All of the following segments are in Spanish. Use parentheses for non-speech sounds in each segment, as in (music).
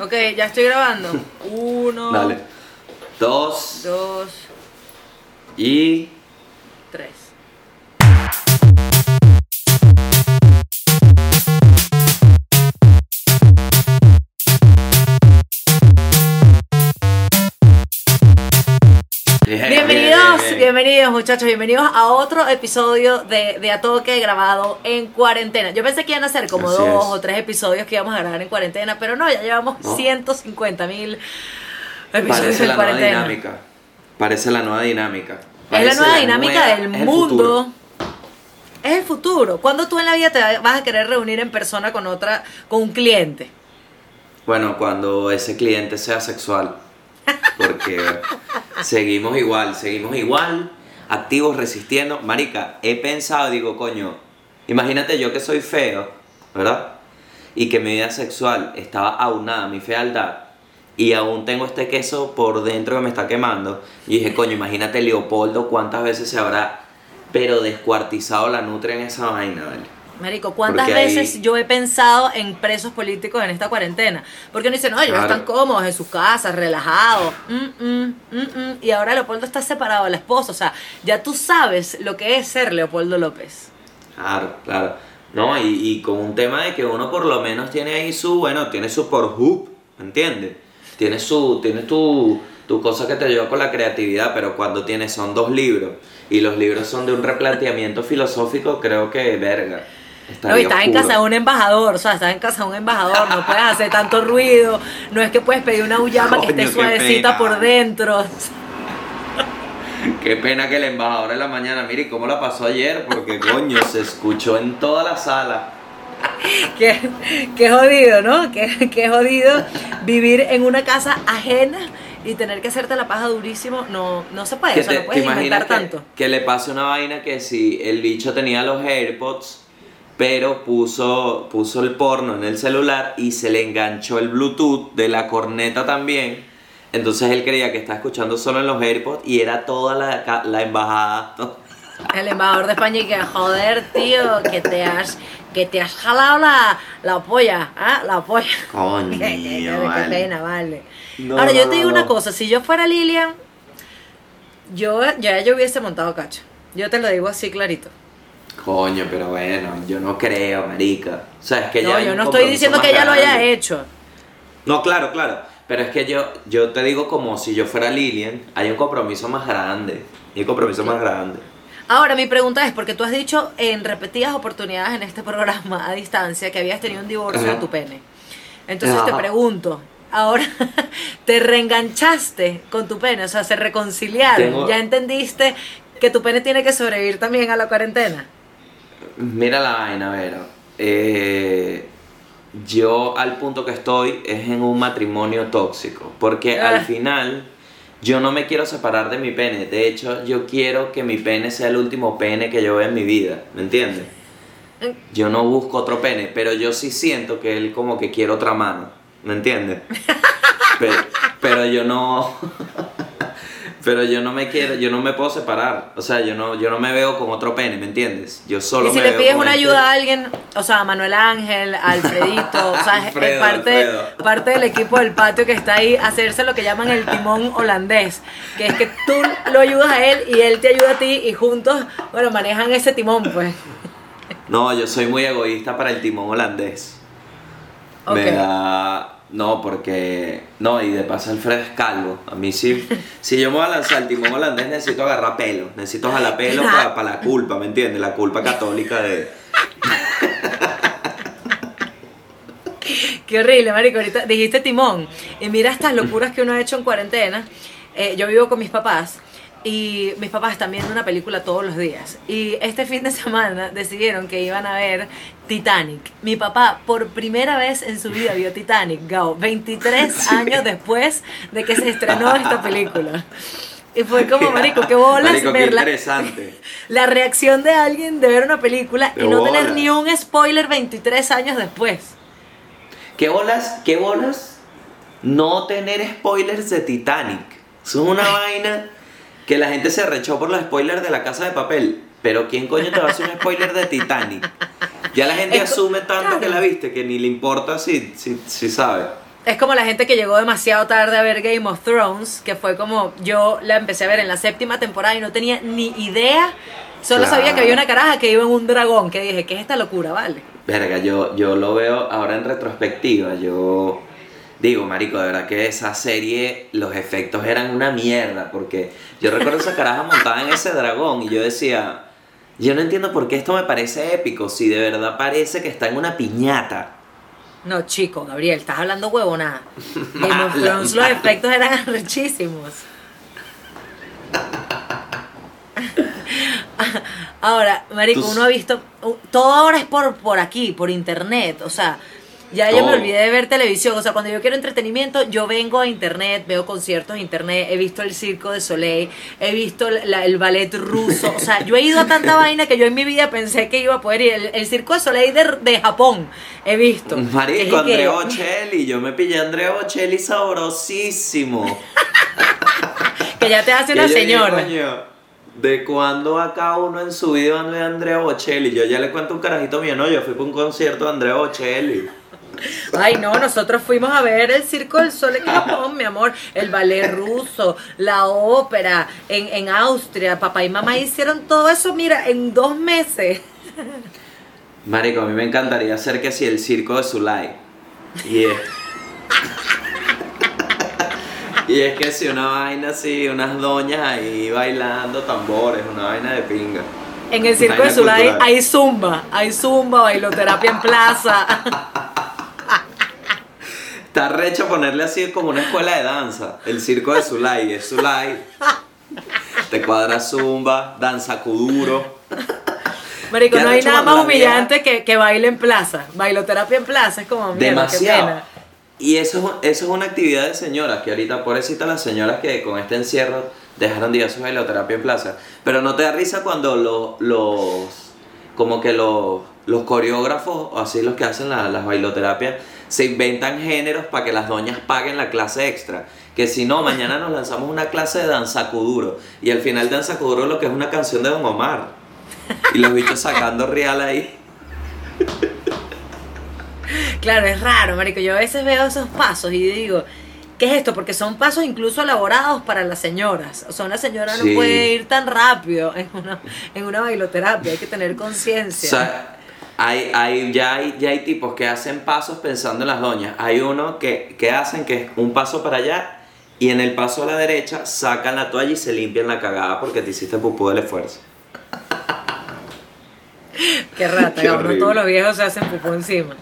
Ok, ya estoy grabando. (laughs) Uno, Dale. Dos dos, y. Bienvenidos, bienvenidos muchachos, bienvenidos a otro episodio de, de A Toque grabado en cuarentena. Yo pensé que iban a ser como Así dos es. o tres episodios que íbamos a grabar en cuarentena, pero no, ya llevamos No. 150 mil episodios Parece en la nueva cuarentena. dinámica. Parece la nueva dinámica. Es la nueva dinámica nueva- del mundo. Es el futuro. ¿Cuándo tú en la vida te vas a querer reunir en persona con otra, con un cliente? Bueno, cuando ese cliente sea sexual. Porque seguimos igual, seguimos igual, activos, resistiendo. Marica, he pensado, digo, coño, imagínate yo que soy feo, ¿verdad? Y que mi vida sexual estaba aunada a mi fealdad. Y aún tengo este queso por dentro que me está quemando. Y dije, coño, imagínate Leopoldo cuántas veces se habrá, pero descuartizado la nutria en esa vaina, ¿vale? Marico, ¿cuántas Porque ahí- veces yo he pensado en presos políticos en esta cuarentena? Porque uno dice, no, ellos Claro. están cómodos en sus casas, relajados. mm, mm, mm, Y ahora Leopoldo está separado de la esposa. O sea, ya tú sabes lo que es ser Leopoldo López. Claro, claro. No, y, y con un tema de que uno por lo menos tiene ahí su, bueno, tiene su Pornhub, ¿me entiendes? Tiene su, tiene tu, tu cosa que te ayuda con la creatividad, pero cuando tienes, son dos libros, y los libros son de un replanteamiento filosófico, creo que, verga, No, y estás en casa de un embajador, o sea, estás en casa de un embajador, no puedes hacer tanto ruido, no es que puedes pedir una uyama que esté suavecita por dentro. Qué pena que el embajador de la mañana, mire cómo la pasó ayer, porque coño, se escuchó en toda la sala. (laughs) Qué, qué jodido, ¿no? Qué, qué jodido vivir en una casa ajena y tener que hacerte la paja durísimo. No, no se puede, o sea, te, no puedes te imaginas inventar que, tanto. que le pase una vaina que si el bicho tenía los AirPods, pero puso, puso el porno en el celular y se le enganchó el Bluetooth de la corneta también. Entonces él creía que estaba escuchando solo en los AirPods y era toda la, la embajada. (laughs) El embajador de España y que, joder, tío, que te has, que te has jalado la, la polla, ¿ah? La polla. (laughs) Coño, Qué- qué- qué- qué vale. pena, vale. No, Ahora, yo te digo no, una cosa, si yo fuera Lilian, yo ya yo hubiese montado cacho. Yo te lo digo así clarito. Coño, pero bueno, yo no creo, marica. O sea, es que ya No, yo no estoy diciendo que ella lo haya hecho. No, claro, claro. Pero es que yo, yo te digo como si yo fuera Lilian, hay un compromiso más grande. Hay un compromiso más grande. Ahora, mi pregunta es, porque tú has dicho en repetidas oportunidades en este programa a distancia que habías tenido un divorcio Ajá. de tu pene. Entonces te pregunto, ahora (laughs) te reenganchaste con tu pene, o sea, se reconciliaron, Tengo- ya entendiste que tu pene tiene que sobrevivir también a la cuarentena. Mira la vaina, Vero. Eh, yo al punto que estoy es en un matrimonio tóxico. Porque Ah. al final yo no me quiero separar de mi pene. De hecho, yo quiero que mi pene sea el último pene que yo vea en mi vida. ¿Me entiendes? Yo no busco otro pene, pero yo sí siento que él como que quiere otra mano. ¿Me entiendes? (laughs) Pero, pero yo no... (laughs) Pero yo no me quiero, yo no me puedo separar. O sea, yo no, yo no me veo con otro pene, ¿me entiendes? Yo solo y si me le veo pides una este. ayuda a alguien, o sea, a Manuel Ángel, a Alfredito, o sea, es parte, Alfredo. parte del equipo del patio que está ahí, hacerse lo que llaman el timón holandés, que es que tú lo ayudas a él y él te ayuda a ti y juntos, bueno, manejan ese timón, pues. No, yo soy muy egoísta para el timón holandés. Me da. No, porque. No, y de paso Alfredo es calvo. A mí sí. (laughs) si yo me voy a lanzar el timón holandés, necesito agarrar pelo. Necesito jalar pelo para la culpa, ¿me entiendes? La culpa católica de. Qué horrible, marico. Ahorita dijiste timón. Y mira estas locuras que uno ha hecho en cuarentena. Eh, yo vivo con mis papás. Y mis papás están viendo una película todos los días. Y este fin de (laughs) semana decidieron que iban a ver Titanic. Mi papá, por primera vez en su vida, vio Titanic, Gao, 23 Sí. años después de que se estrenó esta película. Y fue como, marico, qué bolas Marico, qué verla. interesante. (laughs) La reacción de alguien de ver una película y Qué no tener ni un spoiler 23 años después. ¿Qué bolas? ¿Qué bolas? No tener spoilers de Titanic. Eso es una (laughs) vaina que la gente se rechó por los spoilers de la casa de papel. Pero ¿quién coño te va a hacer un spoiler de Titanic? Ya la gente Es asume tanto claro. que la viste que ni le importa si, si, si sabe. Es como la gente que llegó demasiado tarde a ver Game of Thrones, que fue como yo la empecé a ver en la séptima temporada y no tenía ni idea. Solo Claro. sabía que había una caraja que iba en un dragón, que dije, ¿qué es esta locura, vale? Verga, yo, yo lo veo ahora en retrospectiva. Yo digo, marico, de verdad que esa serie, los efectos eran una mierda. Porque yo recuerdo esa caraja montada en ese dragón y yo decía, yo no entiendo por qué esto me parece épico. Si de verdad parece que está en una piñata. No, chico, Gabriel, estás hablando huevonada. (laughs) Game of Thrones, los efectos eran arrechísimos. (laughs) Ahora, marico, uno ha visto, todo ahora es por, por aquí, por internet, o sea, ya yo me olvidé de ver televisión, o sea, cuando yo quiero entretenimiento, yo vengo a internet, veo conciertos en internet, he visto el Circo de Soleil, he visto la- el ballet ruso, o sea, yo he ido a tanta vaina que yo en mi vida pensé que iba a poder ir, el, el Circo de Soleil de, de Japón, he visto. Marico, Andrea Bocelli, yo me pillé a Andrea Bocelli sabrosísimo. (laughs) que ya te hace una señora. "Coño, ¿De cuándo acá uno en su vida anda de Andrea Bocelli? Yo ya le cuento un carajito mío, no, yo fui para un concierto de Andrea Bocelli. Ay, no, nosotros fuimos a ver el Circo del Sol en Japón, mi amor, el ballet ruso, la ópera en, en Austria, papá y mamá hicieron todo eso, mira, en dos meses. Marico, a mí me encantaría hacer que si el circo de Zulay. Y es. y es que si una vaina así, unas doñas ahí bailando tambores, una vaina de pinga. En el Circo de cultural. hay zumba, hay zumba, bailoterapia en plaza. Está recho ponerle así como una escuela de danza. El circo de Zulay, es Zulay. Te cuadra zumba, danza kuduro. Marico, ¿Qué no hay nada más humillante que, que baile en plaza. Bailoterapia en plaza es como, mierda, qué Demasiado. pena. Y eso, es- eso es una actividad de señoras, que ahorita, pobrecita las señoras que con este encierro dejaron de ir a su bailoterapia en plaza. Pero no te da risa cuando lo- los, como que los, los coreógrafos, o así los que hacen la- las bailoterapias, se inventan géneros para que las doñas paguen la clase extra. Que si no, mañana nos lanzamos una clase de danza kuduro. Y al final danza kuduro lo que es una canción de Don Omar. Y los bichos sacando real ahí. Claro, es raro, marico. Yo a veces veo esos pasos y digo, ¿qué es esto? Porque son pasos incluso elaborados para las señoras. O sea, una señora Sí. no puede ir tan rápido en una, en una bailoterapia. Hay que tener O conciencia. sea, hay, hay, ya, hay, ya hay tipos que hacen pasos pensando en las doñas. Hay uno que, que hacen que es un paso para allá y en el paso a la derecha sacan la toalla y se limpian la cagada porque te hiciste pupú del esfuerzo. (laughs) Qué rata, Qué cabrón. Todos los viejos se hacen pupú encima.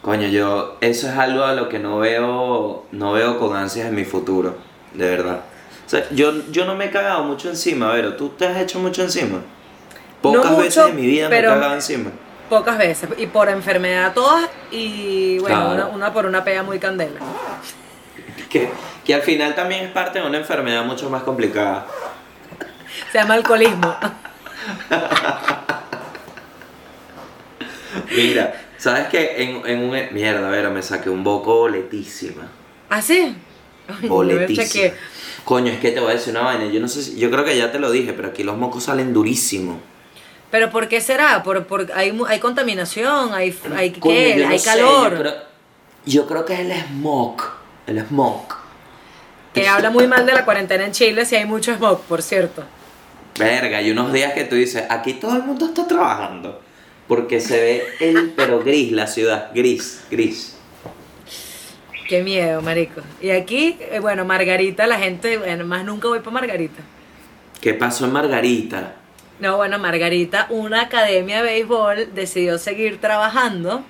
Coño, yo, eso es algo a lo que no veo, no veo con ansias en mi futuro, de verdad. O sea, yo, yo no me he cagado mucho encima, Vero. ¿Tú te has hecho mucho encima? Pocas mucho, veces en mi vida me he cagado encima. Pocas veces. Y por enfermedad todas. Y bueno, Claro. una, una por una pega muy candela. Que, que al final también es parte de una enfermedad mucho más complicada. Se llama alcoholismo. Mira, ¿sabes qué? En, en un... Mierda, Vera, me saqué un boco boletísima. ¿Ah, sí? Ay, Boletísima. Coño, es que te voy a decir una vaina. Yo no sé si... Yo creo que ya te lo dije, pero aquí los mocos salen durísimos. ¿Pero por qué será? Por, por, hay, hay contaminación, hay, hay, Coño, ¿qué? no hay sé, calor. yo, creo, yo creo que es el smog. El smog. Que habla muy mal de la (laughs) cuarentena en Chile si hay mucho smog, por cierto. Verga, hay unos días que tú dices, aquí todo el mundo está trabajando. Porque se ve el, pero gris, la ciudad, gris, gris. Qué miedo, marico. Y aquí, eh, bueno, Margarita, la gente, bueno, más nunca voy para Margarita. ¿Qué pasó en Margarita? No, bueno, Margarita, una academia de béisbol, decidió seguir trabajando.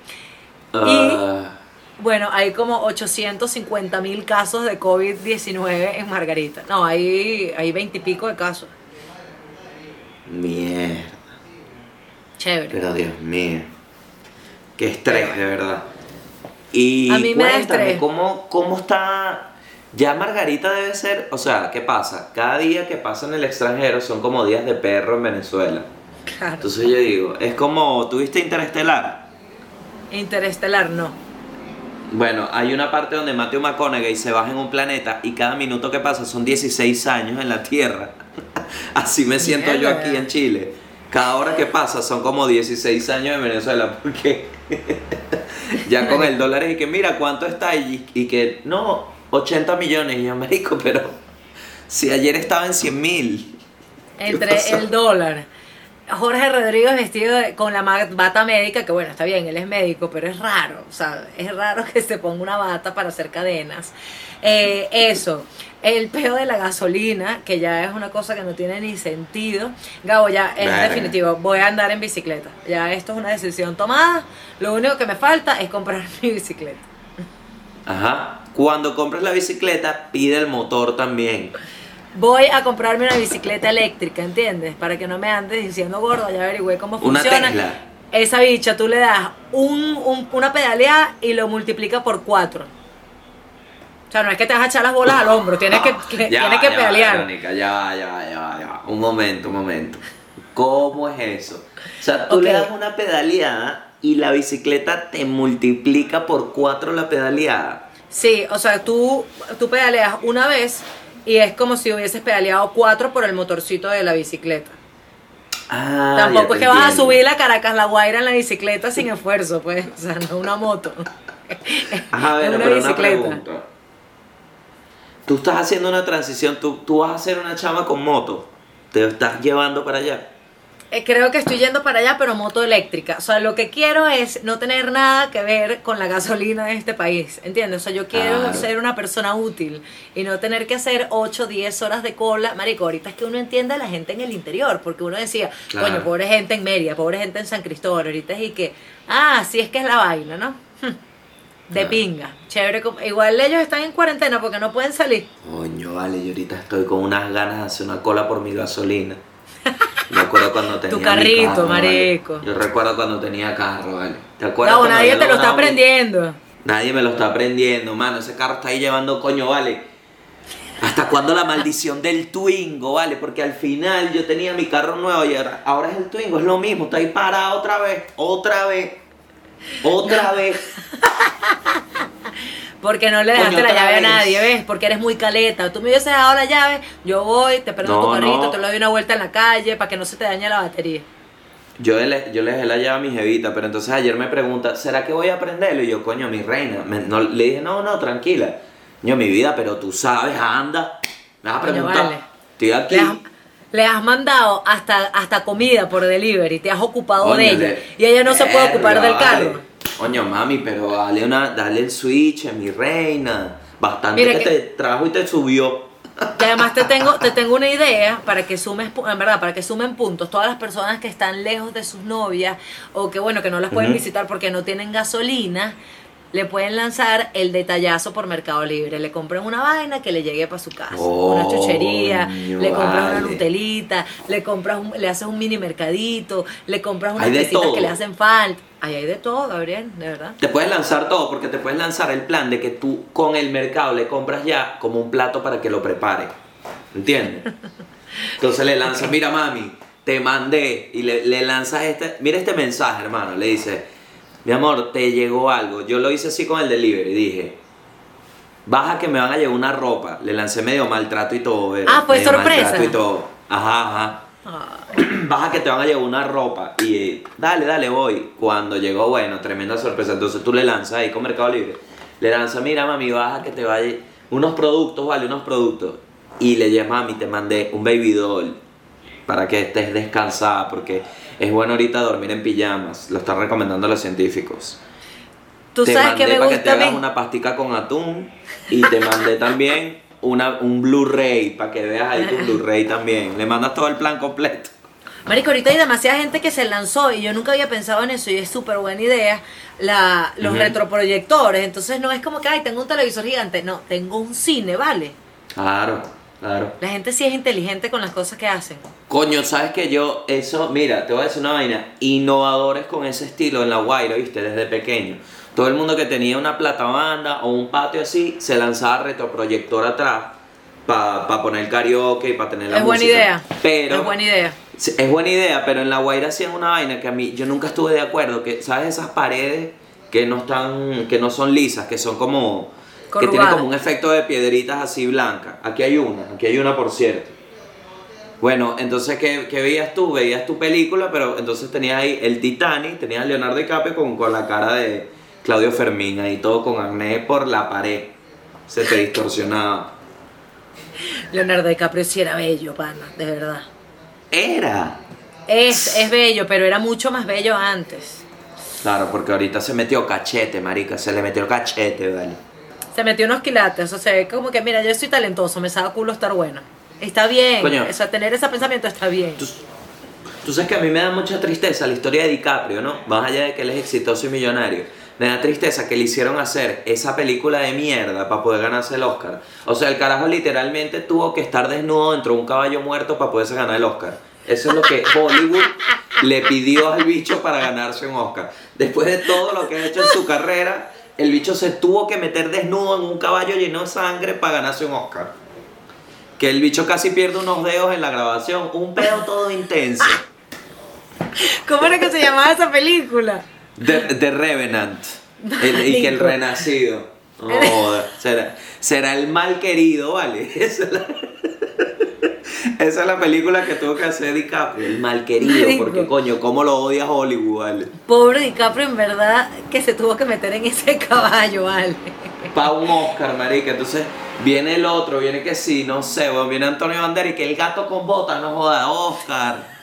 Ah, Bueno, hay como 850 mil casos de COVID-19 en Margarita. No, hay, hay 20 y pico de casos. mierda. Chévere. Pero Dios mío. Qué estrés, de verdad. Y A mí me da cuéntame, estrés. ¿cómo, ¿cómo está? Ya Margarita debe ser, o sea, ¿qué pasa? Cada día que pasa en el extranjero son como días de perro en Venezuela. Claro. Entonces yo digo, es como, ¿tuviste Interestelar? Interestelar, no. Bueno, hay una parte donde Matthew McConaughey se baja en un planeta y cada minuto que pasa son 16 años en la Tierra. (laughs) Así me siento yo Mierda. aquí en Chile. Cada hora que pasa son como 16 años en Venezuela (laughs) porque Ya con el dólar y que mira cuánto está y, y que no, 80 millones. Y yo, marico, pero si ayer estaba en 100 mil. Entre (laughs) pasó? el dólar. Jorge Rodríguez vestido de- con la bata médica, que bueno, está bien, él es médico, pero es raro, o sea, es raro que se ponga una bata para hacer cadenas. Eh, eso, el peo de la gasolina, que ya es una cosa que no tiene ni sentido. Gabo, ya es Verga. definitivo, voy a andar en bicicleta. Ya esto es una decisión tomada, lo único que me falta es comprar (laughs) mi bicicleta. Ajá. Cuando compres la bicicleta, pide el motor también. Voy a comprarme una bicicleta eléctrica, ¿entiendes? Para que no me andes diciendo gordo, ya averigüé cómo Una funciona. Tesla. Esa bicha, tú le das un, un- una pedaleada y lo multiplica por cuatro. O sea, no es que te vas a echar las bolas al hombro, tienes que, que- (laughs) Ya tienes que ya pedalear. Verónica, ya, ya, ya. Un momento, un momento. ¿Cómo es eso? O sea, tú le das una pedaleada y la bicicleta te multiplica por cuatro la pedaleada. Sí, o sea, tú, tú pedaleas una vez y es como si hubieses pedaleado cuatro por el motorcito de la bicicleta. Ah, Tampoco es que vas a subir la Caracas La Guaira en la bicicleta sin esfuerzo, pues. O sea, no es una moto. (laughs) Ajá, es bueno, una pero una bicicleta. pregunta. Tú estás haciendo una transición, tú, tú vas a hacer una chama con moto. Te estás llevando para allá. Eh, creo que estoy yendo para allá, pero moto eléctrica. O sea, lo que quiero es no tener nada que ver con la gasolina de este país. ¿Entiendes? O sea, yo quiero Claro. ser una persona útil y no tener que hacer 8, 10 horas de cola. Marico, ahorita es que uno entiende a la gente en el interior, porque uno decía, Claro. coño, pobre gente en Mérida, pobre gente en San Cristóbal. Ahorita es y que, ah, sí es que es la vaina, ¿no? De Claro. pinga. Chévere. Igual ellos están en cuarentena porque no pueden salir. Coño, vale, yo ahorita estoy con unas ganas de hacer una cola por mi gasolina. Me acuerdo cuando tenía mi carrito, carro, vale. marico. Yo recuerdo cuando tenía carro, vale. ¿Te acuerdas? No, nadie te lo está aprendiendo. Nadie me lo está aprendiendo, mano. Ese carro está ahí llevando coño, vale. ¿Hasta cuándo la maldición del Twingo, vale? Porque al final yo tenía mi carro nuevo y ahora, ahora es el Twingo, es lo mismo. Está ahí parado otra vez, otra vez, otra vez. (laughs) Porque no le Coño, dejaste la llave a nadie, ¿ves? Porque eres muy caleta. Tú me hubieses dado la llave, yo voy, te prendo No, tu carrito, no. te lo doy una vuelta en la calle para que no se te dañe la batería. Yo le, yo le dejé la llave a mi jevita, pero entonces ayer me pregunta, ¿será que voy a aprenderlo? Y yo, coño, mi reina. me- no, le dije, no, no, tranquila. Yo, mi vida, pero tú sabes, anda. Me vas a Coño, preguntar. vale. Estoy aquí. Le has, le has mandado hasta, hasta comida por delivery, te has ocupado Coño, de ella. Y ella no se puede ocupar del carro. vale. Coño, mami, pero dale, una, dale el switch, mi reina. Bastante Mira que, que- te trajo y te subió. Y además te tengo, te tengo una idea para que sumes, en verdad, para que sumen puntos. Todas las personas que están lejos de sus novias o que bueno, que no las pueden visitar porque no tienen gasolina, le pueden lanzar el detallazo por Mercado Libre. Le compran una vaina que le llegue para su casa. una chuchería, Coño, le compras una nutelita, le compras un- le haces un mini mercadito, le compras unas cositas que le hacen falta. Ahí hay de todo, Gabriel, de verdad. Te puedes lanzar todo, porque te puedes lanzar el plan de que tú con el mercado le compras ya como un plato para que lo prepare. ¿Entiendes? Entonces le lanzas, mira mami, te mandé. Y le, le lanzas este, mira este mensaje, hermano. Le dice, mi amor, te llegó algo. Yo lo hice así con el delivery. Dije, baja que me van a llevar una ropa. Le lancé medio maltrato y todo. Vero, Ah, fue medio sorpresa. maltrato y todo. Ajá, ajá. Ah, (clears throat) Baja que te van a llevar una ropa y eh, dale, dale, voy. Cuando llegó, bueno, tremenda sorpresa. Entonces tú le lanzas ahí con Mercado Libre. Le lanzas, mira mami, baja que te vaya unos productos, vale, unos productos. Y le llevas, mami, te mandé un baby doll para que estés descansada porque es bueno ahorita dormir en pijamas. Lo están recomendando los científicos. Tú te sabes mandé que me para que te gusta hagas una pastica con atún y te mandé también una, un Blu-ray para que veas ahí tu Blu-ray también. Le mandas todo el plan completo. Marico, ahorita hay demasiada gente que se lanzó y yo nunca había pensado en eso y es súper buena idea la, los retroproyectores. Entonces no es como que, ay, tengo un televisor gigante. No, tengo un cine, ¿vale? Claro, claro. La gente sí es inteligente con las cosas que hacen. Coño, ¿sabes que yo, eso, mira, te voy a decir una vaina, innovadores con ese estilo en La Guaira, viste, desde pequeño. Todo el mundo que tenía una plata banda o un patio así, se lanzaba retroproyector atrás para poner karaoke y para tener la es buena idea. Pero, es buena idea. Es buena idea, pero en La Guaira hacían una vaina que a mí yo nunca estuve de acuerdo, que sabes esas paredes que no están que no son lisas, que son como que Corrugadas. como un efecto de piedritas así blancas. Aquí hay una, aquí hay una por cierto. Bueno, entonces ¿qué, qué veías tú? Veías tu película, pero entonces tenías ahí el Titanic, tenías a Leonardo DiCaprio con, con la cara de Claudio Fermín, ahí todo con acné por la pared. Se te distorsionaba. (laughs) Leonardo DiCaprio sí era bello, pana, de verdad. Era. Es, es bello, pero era mucho más bello antes. Claro, porque ahorita se metió cachete, marica. Se le metió cachete, vale. Se metió unos quilates, o sea, como que, mira, yo soy talentoso, me sabe culo estar bueno. Está bien, Coño. o sea, tener ese pensamiento está bien. Tú, tú sabes que a mí me da mucha tristeza la historia de DiCaprio, ¿no? Más allá de que él es exitoso y millonario. Me da tristeza que le hicieron hacer esa película de mierda para poder ganarse el Oscar. O sea, el carajo literalmente tuvo que estar desnudo dentro de un caballo muerto para poderse ganar el Oscar. Eso es lo que Hollywood le pidió al bicho para ganarse un Oscar. Después de todo lo que ha hecho en su carrera, el bicho se tuvo que meter desnudo en un caballo lleno de sangre para ganarse un Oscar. Que el bicho casi pierde unos dedos en la grabación. Un pedo todo intenso. (laughs) ¿Cómo era que se llamaba esa película? The, The Revenant. El- y que el renacido. (laughs) Será, será el mal querido, ¿vale? (laughs) Esa es, la, película que tuvo que hacer DiCaprio. El mal querido. Marico. Porque, coño, ¿cómo lo odia Hollywood, vale? Pobre DiCaprio, en verdad, que se tuvo que meter en ese (laughs) caballo, vale. Pa' un Oscar, marica. Entonces, viene el otro, viene que sí, no sé, bueno, viene Antonio Banderas y que el gato con botas, no joda, Oscar.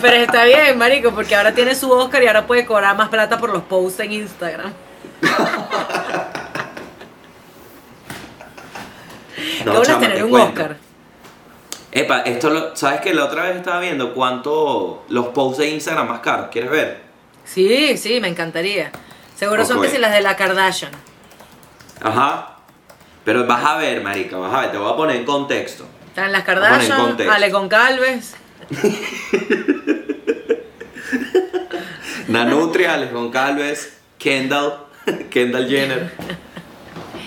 Pero está bien, marico, porque ahora tiene su Oscar y ahora puede cobrar más plata por los posts en Instagram. (laughs) No, ¿Qué bolas chama, tener te un cuento. Oscar? Epa, esto lo, ¿sabes que La otra vez estaba viendo cuánto los posts de Instagram más caros. ¿Quieres ver? Sí, sí, me encantaría. Seguro son que si las de la Kardashian. Ajá. Pero vas a ver, marica, vas a ver, te voy a poner en contexto. Están las Kardashian. Ale con Calves. (laughs) Nanutria, Alex Goncalves, Kendall, (laughs) Kendall Jenner.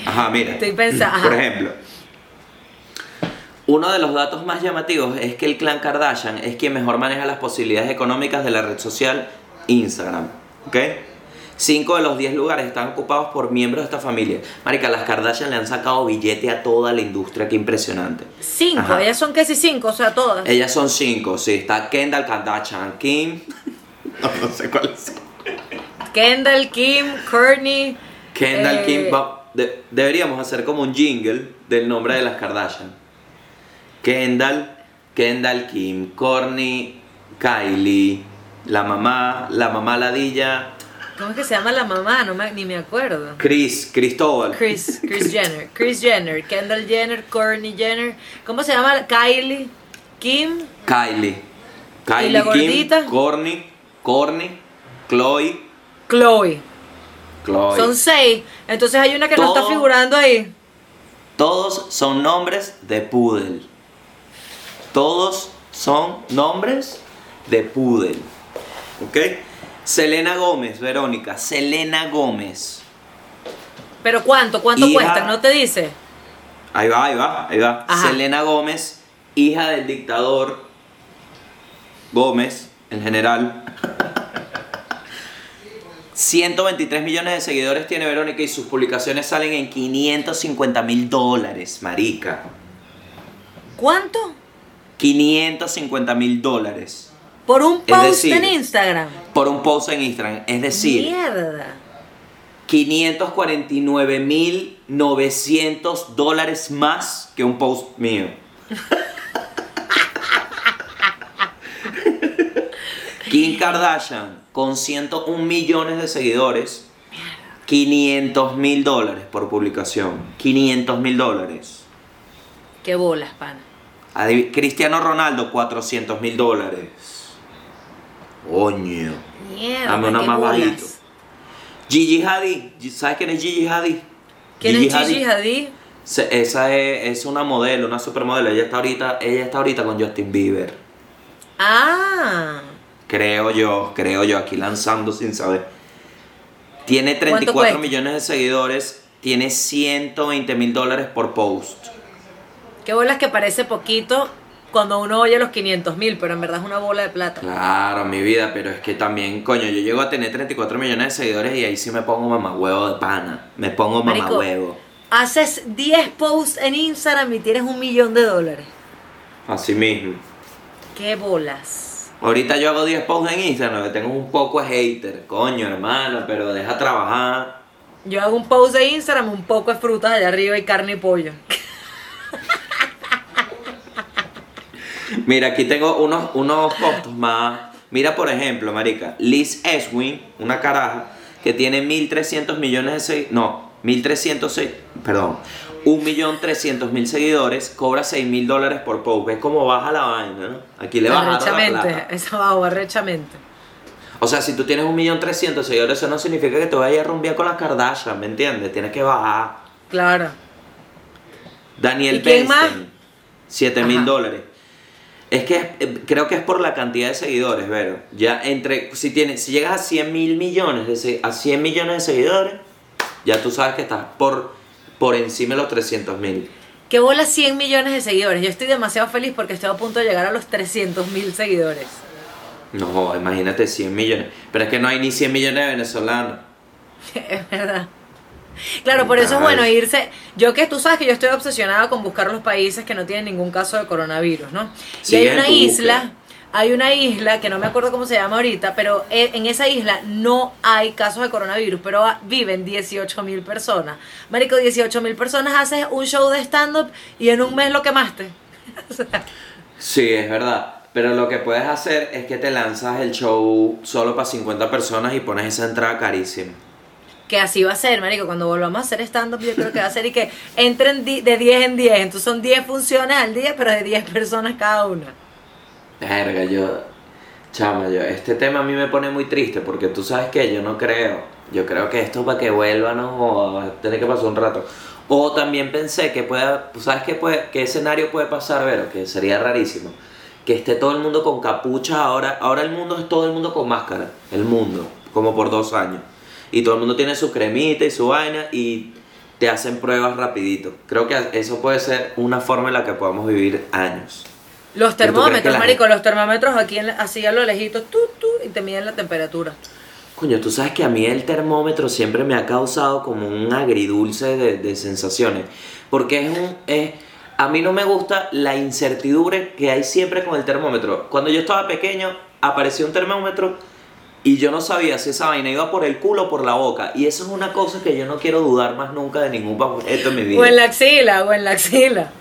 Ajá, mira. Estoy pensando. Por ejemplo, uno de los datos más llamativos es que el clan Kardashian es quien mejor maneja las posibilidades económicas de la red social Instagram. ¿Ok? Cinco de los 10 lugares están ocupados por miembros de esta familia. Marica, las Kardashian le han sacado billete a toda la industria, qué impresionante. Cinco, Ajá. ellas son casi cinco, o sea, todas. Ellas son cinco, sí. Está Kendall Kardashian, Kim. (laughs) No, no sé cuáles son. Kendall, Kim, Kourtney. Kendall, eh, Kim. va- de- deberíamos hacer como un jingle del nombre de las Kardashian. Kendall, Kendall, Kim, Kourtney, Kylie, la mamá, la mamá ladilla, ¿Cómo es que se llama la mamá? No me, ni me acuerdo. Chris, Cristóbal. Chris, Chris Jenner. Chris Jenner, Kendall Jenner, Kourtney Jenner. ¿Cómo se llama? Kylie, Kim. Kylie. Kylie, ¿Y la Kim, gordita? Kourtney, Kourtney, Chloe, Chloe. Chloe. Son seis. Entonces hay una que no está figurando ahí. Todos son nombres de poodle. Todos son nombres de poodle. ¿Ok? Selena Gómez, Verónica. Selena Gómez. Pero ¿cuánto? ¿Cuánto Hija. cuesta? ¿No te dice? Ahí va, ahí va, ahí va. Ajá. Selena Gómez, hija del dictador Gómez, en general. 123 millones de seguidores tiene Verónica y sus publicaciones salen en 550 mil dólares, marica. ¿Cuánto? 550 mil dólares Por un post decir, en Instagram. por un post en Instagram. Es decir, Mierda. 549 mil 900 dólares más que un post mío. (laughs) Kim Kardashian, con 101 millones de seguidores, 500 mil dólares por publicación. 500 mil dólares. Qué bolas, pana. Cristiano Ronaldo, 400 mil dólares. Coño. Dame una más bolas. bajito. Gigi Hadid, ¿sabes quién es Gigi Hadid? ¿Quién es Gigi Hadid? Se- Esa es, es una modelo, una supermodelo. Ella está ahorita, ella está ahorita con Justin Bieber. Ah. Creo yo, creo yo, aquí lanzando sin saber. Tiene ¿Cuánto 34 cuesta? millones de seguidores, tiene 120 mil dólares por post. Qué bolas que parece poquito cuando uno oye los 500 mil, pero en verdad es una bola de plata. Claro, mi vida, pero es que también, coño, yo llego a tener 34 millones de seguidores y ahí sí me pongo mamagüevo de pana. Me pongo mamagüevo. Haces 10 posts en Instagram y tienes un millón de dólares. Así mismo. Qué bolas. Ahorita yo hago 10 posts en Instagram, que tengo un poco de hater. Coño, hermano, pero deja trabajar. Yo hago un post de Instagram, un poco de frutas allá arriba y carne y pollo. (laughs) Mira, aquí tengo unos, unos posts más. Mira, por ejemplo, marica, Liz Eswin, una caraja, que tiene 1.300 millones de seguidores. No, 1.300, perdón, 1.300.000 seguidores, cobra 6.000 dólares por post. ¿Ves cómo baja la vaina, no? Aquí le baja la plata. Eso va arrechamente. O sea, si tú tienes 1.300.000 seguidores, eso no significa que te vayas a rumbear con las Kardashian, ¿me entiendes? Tienes que bajar. Claro. Daniel Bernstein, 7.000 dólares. Es que eh, creo que es por la cantidad de seguidores, Vero. Ya entre, si, tienes, si llegas a 100 mil millones, de, a 100 millones de seguidores, ya tú sabes que estás por, por encima de los 300 mil. ¿Qué bola 100 millones de seguidores? Yo estoy demasiado feliz porque estoy a punto de llegar a los 300 mil seguidores. No, imagínate 100 millones. Pero es que no hay ni 100 millones de venezolanos. (laughs) es verdad. Claro, por eso es bueno irse. Yo que tú sabes que yo estoy obsesionada con buscar los países que no tienen ningún caso de coronavirus, ¿no? y hay una isla, hay una isla que no me acuerdo cómo se llama ahorita, pero e, en esa isla no hay casos de coronavirus, pero viven 18 mil personas. Marico, 18 mil personas haces un show de stand-up y en un mes lo quemaste. (laughs) sí, es verdad. Pero lo que puedes hacer es que te lanzas el show solo para 50 personas y pones esa entrada carísima que así va a ser, marico, cuando volvamos a hacer stand-up yo creo que va a ser y que entren de 10 en 10, entonces son 10 funciones al día, pero de 10 personas cada una. Verga, yo, chama, yo, este tema a mí me pone muy triste porque tú sabes que yo no creo, yo creo que esto para que vuelva no va a tener que pasar un rato. O también pensé que pueda, ¿sabes qué, puede, qué escenario puede pasar, Vero? Que sería rarísimo. Que esté todo el mundo con capucha, ahora, ahora el mundo es todo el mundo con máscara, el mundo, como por dos años y todo el mundo tiene su cremita y su vaina y te hacen pruebas rapidito. Creo que eso puede ser una forma en la que podamos vivir años. Los termómetros, marico, los termómetros aquí así a lo lejito, tú, tú, y te miden la temperatura. Coño, tú sabes que a mí el termómetro siempre me ha causado como un agridulce de, sensaciones. Porque es un. Es, a mí no me gusta la incertidumbre que hay siempre con el termómetro. Cuando yo estaba pequeño, apareció un termómetro y yo no sabía si esa vaina iba por el culo o por la boca. Y eso es una cosa que yo no quiero dudar más nunca de ningún objeto en mi vida. O en la axila, o en la axila.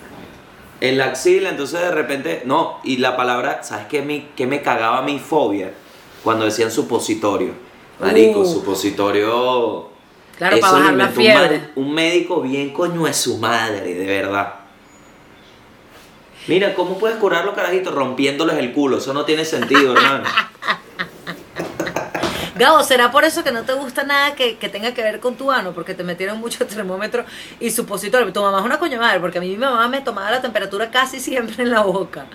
En la axila, entonces de repente, no, y la palabra, ¿sabes qué me, qué me cagaba mi fobia? Cuando decían supositorio. Marico, uh. supositorio. Claro, para bajar la fiebre. Un, un, médico bien coño es su madre, de verdad. Mira, ¿cómo puedes curarlo, carajito? Rompiéndoles el culo. Eso no tiene sentido, (laughs) hermano. Gabo, ¿será por eso que no te gusta nada que, tenga que ver con tu ano? Porque te metieron mucho (laughs) termómetro y supositorio. Tu mamá es una madre, porque a mí mi mamá me tomaba la temperatura casi siempre en la boca.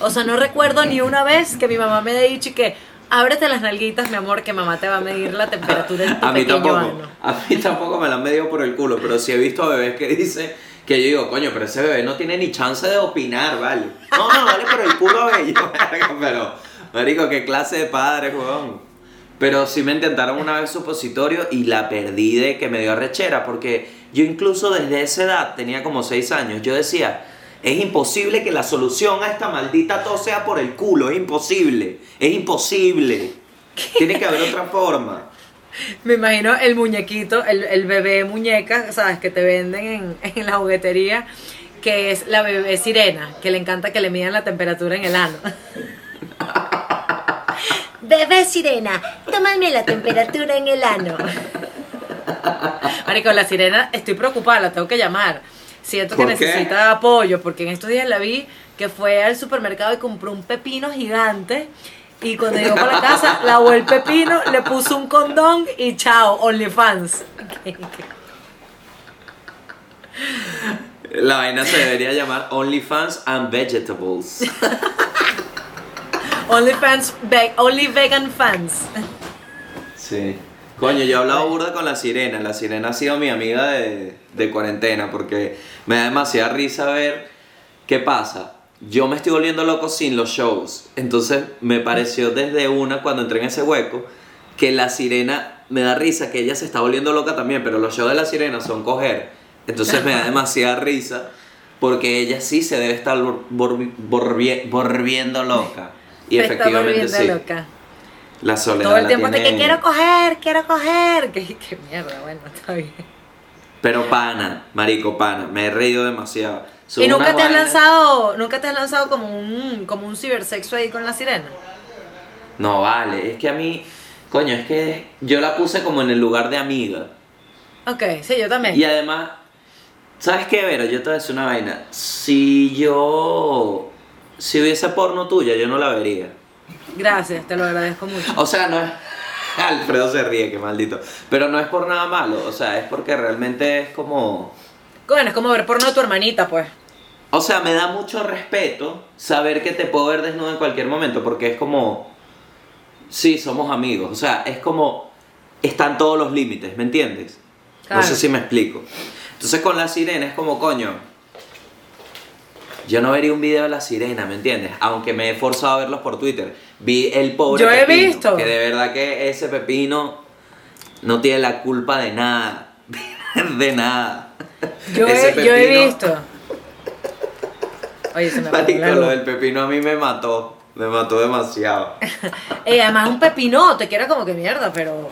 O sea, no recuerdo ni una vez que mi mamá me haya dicho que ábrete las nalguitas, mi amor, que mamá te va a medir la temperatura en tu a mí tampoco, ano. A mí tampoco me la han medido por el culo, pero sí he visto a bebés que dicen que yo digo, coño, pero ese bebé no tiene ni chance de opinar, ¿vale? No, no, vale por el culo (laughs) bello, pero, marico, qué clase de padre, weón. Pero sí me intentaron una vez supositorio y la perdí de que me dio arrechera, porque yo incluso desde esa edad, tenía como 6 años, yo decía, es imposible que la solución a esta maldita tos sea por el culo, es imposible, es imposible. Tiene que haber otra forma. Me imagino el muñequito, el, bebé muñeca, ¿sabes? Que te venden en, en la juguetería, que es la bebé sirena, que le encanta que le midan la temperatura en el ano. Bebé sirena, tómame la temperatura en el ano. Marico, la sirena, estoy preocupada, la tengo que llamar. Siento que necesita apoyo, porque en estos días la vi que fue al supermercado y compró un pepino gigante. Y cuando llegó para la casa, lavó el pepino, le puso un condón y chao, OnlyFans. La vaina se debería llamar OnlyFans and Vegetables. (laughs) Only fans, only vegan fans. Sí. Coño, yo he hablado burda con la sirena. La sirena ha sido mi amiga de, de cuarentena porque me da demasiada risa ver qué pasa. Yo me estoy volviendo loco sin los shows. Entonces me pareció desde una, cuando entré en ese hueco, que la sirena me da risa, que ella se está volviendo loca también, pero los shows de la sirena son coger. Entonces me da (laughs) demasiada risa porque ella sí se debe estar volviendo loca. Y efectivamente sí. loca. La soledad Todo el tiempo de que quiero coger, quiero coger. (laughs) Que, que mierda, bueno, está bien. Pero pana, marico, pana. Me he reído demasiado. Son ¿Y nunca te has lanzado, nunca te has lanzado como un, como un cibersexo ahí con la sirena? No, vale. Es que a mí... Coño, es que yo la puse como en el lugar de amiga. Ok, sí, yo también. Y además... ¿Sabes qué, Vera? Yo te voy a decir una vaina. Si yo... Si hubiese porno tuya, yo no la vería. Gracias, te lo agradezco mucho. O sea, no es. (laughs) Alfredo se ríe, qué maldito. Pero no es por nada malo, o sea, es porque realmente es como. Bueno, es como ver porno de tu hermanita, pues. O sea, me da mucho respeto saber que te puedo ver desnudo en cualquier momento, porque es como. Sí, somos amigos, o sea, es como. Están todos los límites, ¿me entiendes? Claro. No sé si me explico. Entonces con la sirena es como, coño. Yo no vería un video de la sirena, ¿me entiendes? Aunque me he forzado a verlos por Twitter. Vi el pobre Yo he pepino, visto. Que de verdad que ese pepino no tiene la culpa de nada. (laughs) De nada. Yo Ese he, yo he pepino- visto. Oye, se me Marico, lo del pepino a mí me mató. Me mató demasiado. (laughs) Eh, además un pepinote, que era como que mierda, pero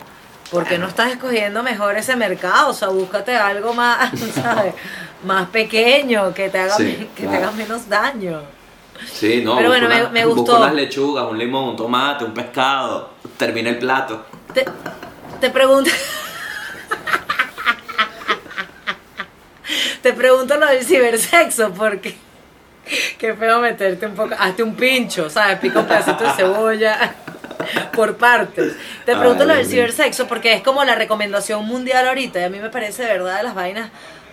¿por qué no estás escogiendo mejor ese mercado? O sea, búscate algo más, (laughs) ¿sabes? Más pequeño, que te haga, Sí, que te haga menos daño. Sí, no. Pero bueno, me- una- me busco gustó. unas lechugas, un limón, un tomate, un pescado. Termina el plato. Te, te pregunto. (laughs) te pregunto lo del cibersexo, porque. Qué feo meterte un poco. Hazte un pincho, ¿sabes? Pica un pedacito de cebolla (laughs) por partes. Te Ay, pregunto lo del cibersexo porque es como la recomendación mundial ahorita. Y a mí me parece de verdad de las vainas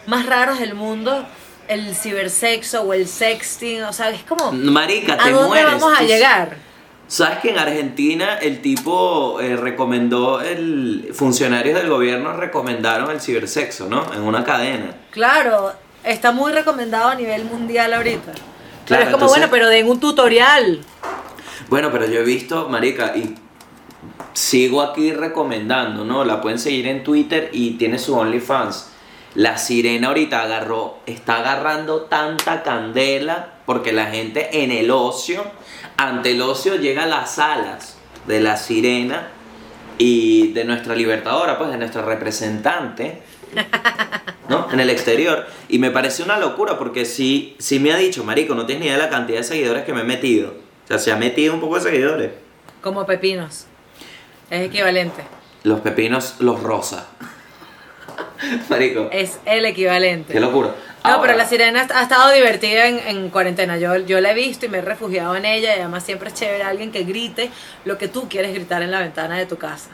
más raras del mundo. El cibersexo o el sexting. O sea, es como. Marica, te ¿A dónde mueres. vamos a llegar? ¿Sabes que en Argentina el tipo eh, recomendó, el funcionarios del gobierno recomendaron el cibersexo, ¿no? En una cadena. Claro, está muy recomendado a nivel mundial ahorita. pero Claro, es como, entonces- bueno, pero den un tutorial. Bueno, pero yo he visto, marica, y sigo aquí recomendando, ¿no? La pueden seguir en Twitter y tiene su OnlyFans. La sirena ahorita agarró, está agarrando tanta candela porque la gente en el ocio, ante el ocio llega a las alas de la sirena y de nuestra libertadora, pues de nuestra representante, (laughs) ¿no? En el exterior. Y me parece una locura porque sí me ha dicho, marico, no tienes ni idea de la cantidad de seguidores que me he metido. O sea, se ha metido un poco de seguidores. Como pepinos. Es equivalente. Los pepinos, los rosa. (laughs) Marico, Es el equivalente. qué locura. No, Ahora, pero la sirena ha estado divertida en, en cuarentena. Yo, yo la he visto y me he refugiado en ella. Y además siempre es chévere alguien que grite lo que tú quieres gritar en la ventana de tu casa.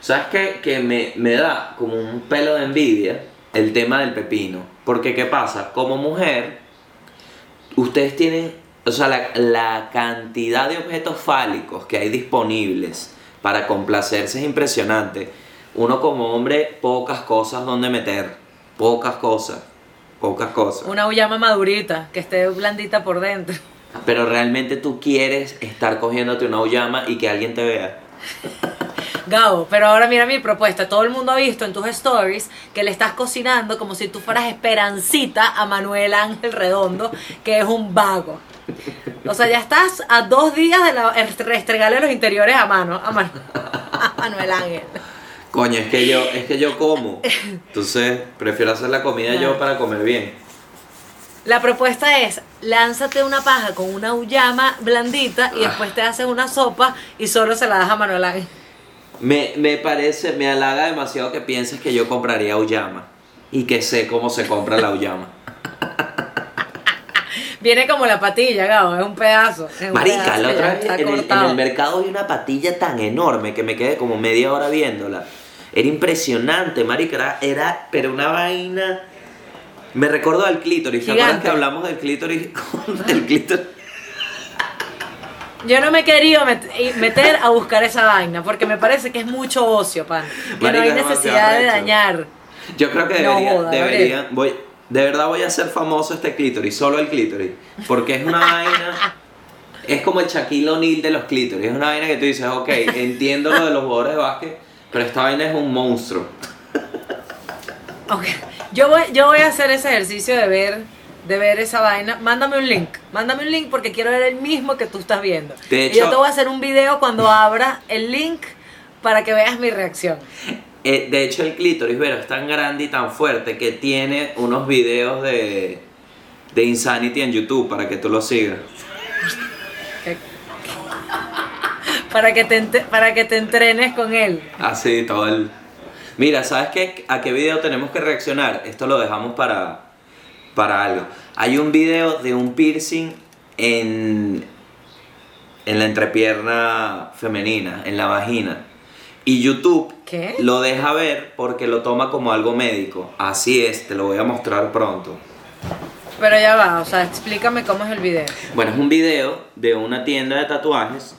¿Sabes qué? Que me, me da como un pelo de envidia el tema del pepino. Porque, ¿qué pasa? Como mujer, ustedes tienen, o sea, la, la cantidad de objetos fálicos que hay disponibles para complacerse es impresionante. Uno como hombre, pocas cosas donde meter. Pocas cosas. Pocas cosas. Una uyama madurita, que esté blandita por dentro. Pero realmente tú quieres estar cogiéndote una uyama y que alguien te vea. Gabo, pero ahora mira mi propuesta. Todo el mundo ha visto en tus stories que le estás cocinando como si tú fueras esperancita a Manuel Ángel Redondo, que es un vago. O sea, ya estás a dos días de la, restregarle los interiores a mano, a, Manu- a Manuel Ángel. Coño, es que yo, es que yo como. (laughs) Entonces, prefiero hacer la comida yo para comer bien. La propuesta es, lánzate una paja con una uyama blandita y después te haces una sopa y solo se la das a Manuel Ángel. Me, me parece, me halaga demasiado que pienses que yo compraría uyama. Y que sé cómo se compra la uyama. (laughs) Viene como la patilla, Gabo, es un pedazo. es un Marica, pedazo la otra vez en el, en el mercado vi una patilla tan enorme que me quedé como media hora viéndola. Era impresionante, marica, era, era- pero una vaina... Me recuerdo del clítoris, ¿te acuerdas que hablamos del clítoris? (laughs) del clítoris. Yo no me he querido met- meter a buscar esa vaina porque me parece que es mucho ocio, pan. Que no hay necesidad de dañar. Yo creo que No debería, debería, voy, de verdad voy a hacer famoso este clítoris, solo el clítoris, porque es una vaina, es como el Shaquille O'Neal de los clítoris, es una vaina que tú dices, ok, entiendo lo de los jugadores de básquet, pero esta vaina es un monstruo. Ok. Yo voy, yo voy a hacer ese ejercicio de ver de ver esa vaina, mándame un link. Mándame un link porque quiero ver el mismo que tú estás viendo. De y yo hecho- te voy a hacer un video cuando abra el link para que veas mi reacción. Eh, de hecho, el clítoris, Vero, es tan grande y tan fuerte que tiene unos videos de, de Insanity en YouTube para que tú lo sigas. Para, que te, para que te entrenes con él. Así, todo el... Mira, ¿sabes qué? ¿A qué video tenemos que reaccionar? Esto lo dejamos para, para algo. Hay un video de un piercing en, en la entrepierna femenina, en la vagina. Y YouTube ¿Qué? lo deja ver porque lo toma como algo médico. Así es, te lo voy a mostrar pronto. Pero ya va, o sea, explícame cómo es el video. Bueno, es un video de una tienda de tatuajes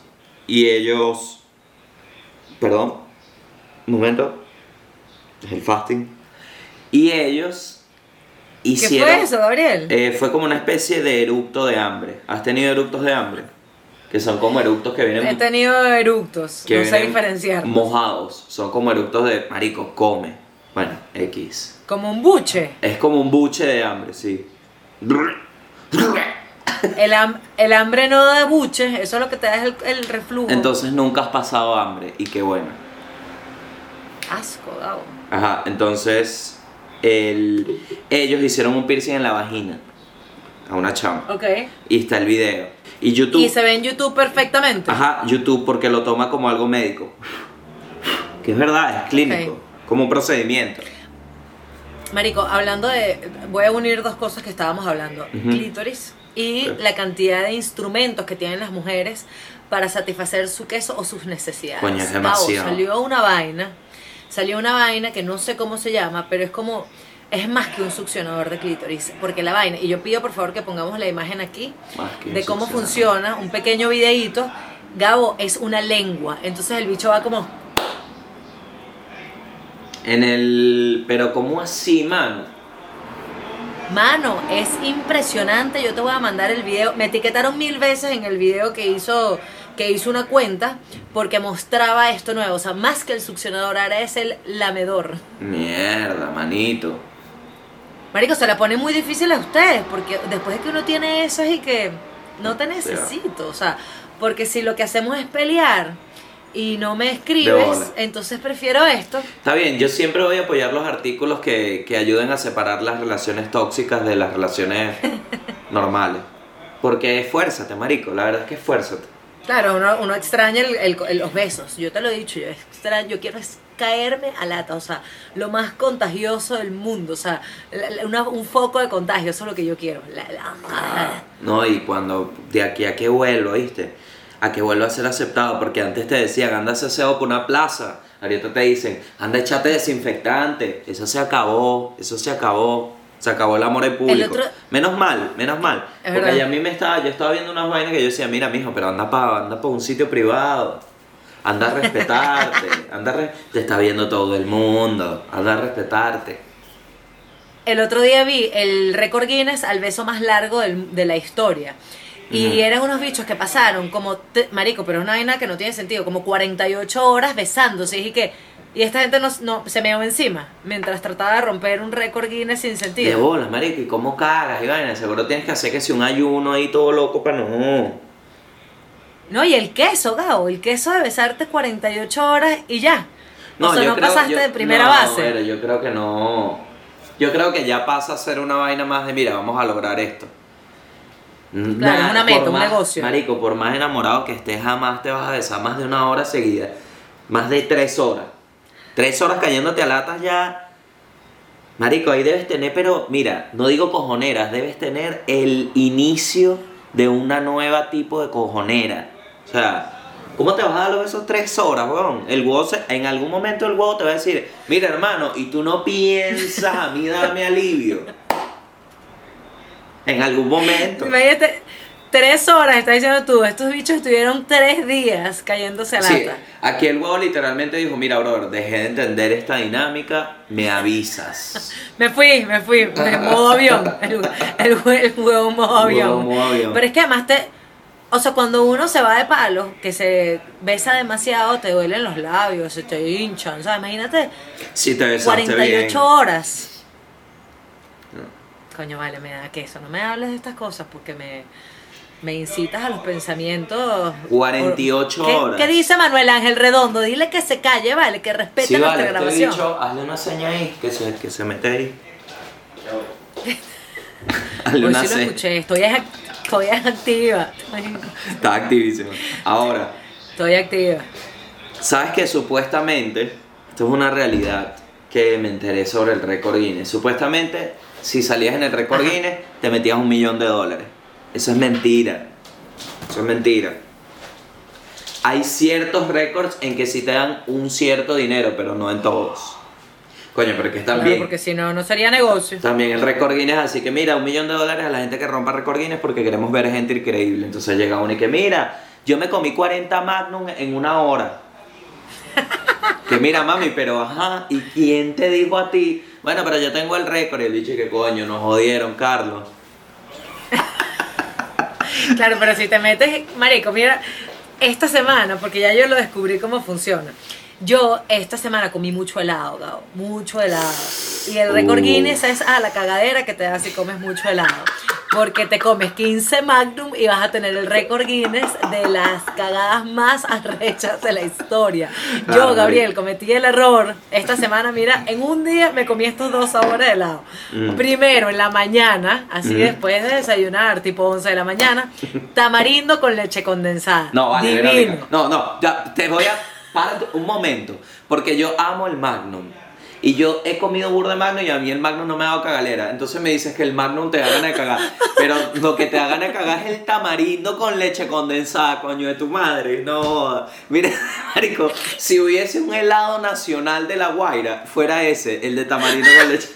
y ellos... Perdón, un momento. Es el fasting. Y ellos ¿Qué hicieron... fue eso, Gabriel? Eh, fue como una especie de eructo de hambre. ¿Has tenido eructos de hambre? Que son como eructos que vienen... He tenido eructos, que no sé diferenciar. Mojados. Son como eructos de... Marico, come. Bueno, X. Como un buche. Es como un buche de hambre, sí. El, ham- el hambre no da buche, eso es lo que te da el, el reflujo. Entonces nunca has pasado hambre y qué bueno. Asco, Gabo. Ajá, entonces el, ellos hicieron un piercing en la vagina a una chama. Ok. Y está el video. Y YouTube. Y se ve en YouTube perfectamente. Ajá, YouTube porque lo toma como algo médico. Que es verdad, es clínico. Como un procedimiento. Marico, hablando de. Voy a unir dos cosas que estábamos hablando: Ujú. clítoris y la cantidad de instrumentos que tienen las mujeres para satisfacer su queso o sus necesidades. Coño, es demasiado. salió una vaina. Salió una vaina que no sé cómo se llama, pero es como. Es más que un succionador de clítoris. Porque la vaina. Y yo pido por favor que pongamos la imagen aquí de cómo funciona. Un pequeño videíto. Gabo es una lengua. Entonces el bicho va como. En el. Pero, ¿cómo así, mano? Mano, es impresionante. Yo te voy a mandar el video. Me etiquetaron mil veces en el video que hizo que hizo una cuenta porque mostraba esto nuevo. O sea, más que el succionador, ahora es el lamedor. Mierda, manito. Marico, se la pone muy difícil a ustedes porque después de que uno tiene eso es y que no te necesito. O sea, porque si lo que hacemos es pelear y no me escribes, entonces prefiero esto. Está bien, yo siempre voy a apoyar los artículos que, que ayuden a separar las relaciones tóxicas de las relaciones (laughs) normales. Porque esfuérzate, marico, la verdad es que esfuérzate. Claro, uno, uno extraña el- el- el- los besos. Yo te lo he dicho, yo extraño, yo quiero caerme a lata, o sea, lo más contagioso del mundo, o sea, la- la- una- un foco de contagio, eso es lo que yo quiero. La- la- No, y cuando de aquí a que vuelvo, ¿viste? A que vuelva a ser aceptado, porque antes te decían, anda a aseo por una plaza. Ahorita te dicen, anda echate desinfectante. Eso se acabó, eso se acabó. Se acabó el amor en público. otro- Menos mal, menos mal. Es porque verdad. a mí me estaba, yo estaba viendo unas vainas que yo decía, mira, mijo, pero anda para anda pa un sitio privado. Anda a respetarte. (laughs) anda a re- te está viendo todo el mundo. Anda a respetarte. El otro día vi el récord Guinness al beso más largo del- de la historia. Y eran unos bichos que pasaron como, te- marico, pero es una vaina que no tiene sentido, como 48 horas besándose. Y que, y esta gente no, no- se me encima mientras trataba de romper un récord Guinness sin De sentido. bolas, marico, ¿y cómo cagas? Y vaina, seguro tienes que hacer que si un ayuno ahí todo loco para no. No, y el queso, Gabo, el queso de besarte 48 horas y ya. o sea, yo no creo- pasaste yo- de primera no, base. pero yo creo que no. Yo creo que ya pasa a ser una vaina más de, mira, vamos a lograr esto. Claro, es una meta, un más- negocio. Marico, por más enamorado que estés, jamás te vas a besar más de una hora seguida. Más de tres horas. Tres horas cayéndote a latas ya. Marico, ahí debes tener, pero mira, no digo cojoneras, debes tener el inicio de una nueva tipo de cojonera. O sea, ¿cómo te vas a dar los besos tres horas, weón? El huevo se- en algún momento el huevo te va a decir, mira hermano, y tú no piensas a mí darme alivio. En algún momento. Imagínate, tres horas, estás diciendo tú, estos bichos estuvieron tres días cayéndose a Sí, lata. aquí el huevo literalmente dijo, mira, brother, dejé de entender esta dinámica, me avisas. (laughs) Me fui, me fui, en modo avión. El, el, el huevo modo avión. Huevo modo avión. Pero es que además te. O sea, cuando uno se va de palo, que se besa demasiado, te duelen los labios, se te hinchan. O sea, imagínate Si te besaste 48 bien. horas. Coño, vale, me da queso. No me hables de estas cosas porque me, me incitas a los pensamientos. 48 ¿Qué, horas. ¿Qué dice Manuel Ángel Redondo? Dile que se calle, vale, que respete Sí, nuestra vale, te he grabación. dicho, hazle una seña ahí, que se, que se mete ahí. (laughs) hazle una sí lo seña. escuché, estoy, estoy activa. Está activísimo. Ahora, estoy activa. ¿sabes que supuestamente, esto es una realidad que me enteré sobre el récord Guinness? Supuestamente, si salías en el récord. Guinness, te metías un millón de dólares. Eso es mentira. Eso es mentira. Hay ciertos récords en que sí te dan un cierto dinero, pero no en todos. Coño, pero que están Claro, bien. porque si no, no sería negocio. También el récord Guinness, así que mira, un millón de dólares a la gente que rompa récord Guinness porque queremos ver gente increíble. Entonces llega uno y que mira, yo me comí 40 Magnum en una hora. (laughs) Que mira, mami, pero ajá, ¿y quién te dijo a ti? Bueno, pero yo tengo el récord y el bicho que coño, nos jodieron, Carlos. (laughs) Claro, pero si te metes, marico, mira, esta semana, porque ya yo lo descubrí cómo funciona. Yo esta semana comí mucho helado, Gabo, mucho helado. Y el récord Uh. Guinness es a la cagadera que te da si comes mucho helado. Porque te comes 15 Magnum y vas a tener el récord Guinness de las cagadas más arrechas de la historia. Claro, Yo, Gabriel, cometí el error esta semana, mira, en un día me comí estos dos sabores de helado. Mm. Primero en la mañana, así Mm. después de desayunar, tipo 11 de la mañana, tamarindo con leche condensada. No, vale, Divino. Verónica. No, no, ya te voy a parar un momento. Porque yo amo el Magnum. Y yo he comido burro de Magnum y a mí el Magnum no me ha dado cagalera. Entonces me dices que el Magnum te da ganas de cagar. Pero lo que te da ganas de cagar es el tamarindo con leche condensada, coño de tu madre. No, mira, (laughs) marico, si hubiese un helado nacional de La Guaira, fuera ese, el de tamarindo con leche (laughs)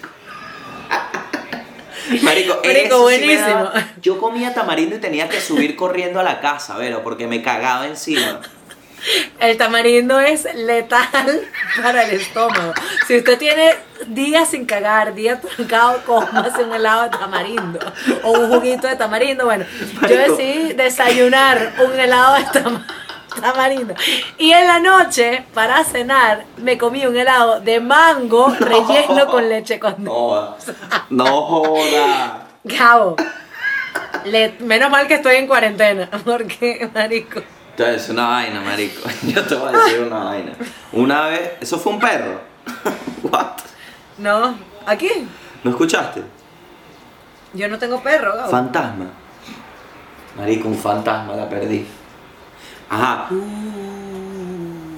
Marico, Marico, eso sí buenísimo. daba- yo comía tamarindo y tenía que subir corriendo a la casa, Vero, porque me cagaba encima. (laughs) El tamarindo es letal (laughs) para el estómago. Si usted tiene días sin cagar, días trancados, (laughs) cómase un helado de tamarindo o un juguito de tamarindo. Bueno, yo decidí desayunar un helado de tama- tamarindo. Y en la noche, para cenar, me comí un helado de mango relleno con leche condensada. No. No joda. Cabo. Le- menos mal que estoy en cuarentena, porque, marico. Entonces, es una vaina, marico. (laughs) Yo te voy a decir una vaina. Una vez, eso fue un perro. (laughs) What? No, aquí. ¿No escuchaste? Yo no tengo perro, Gabo. Fantasma. Marico, un fantasma, la perdí. Ajá.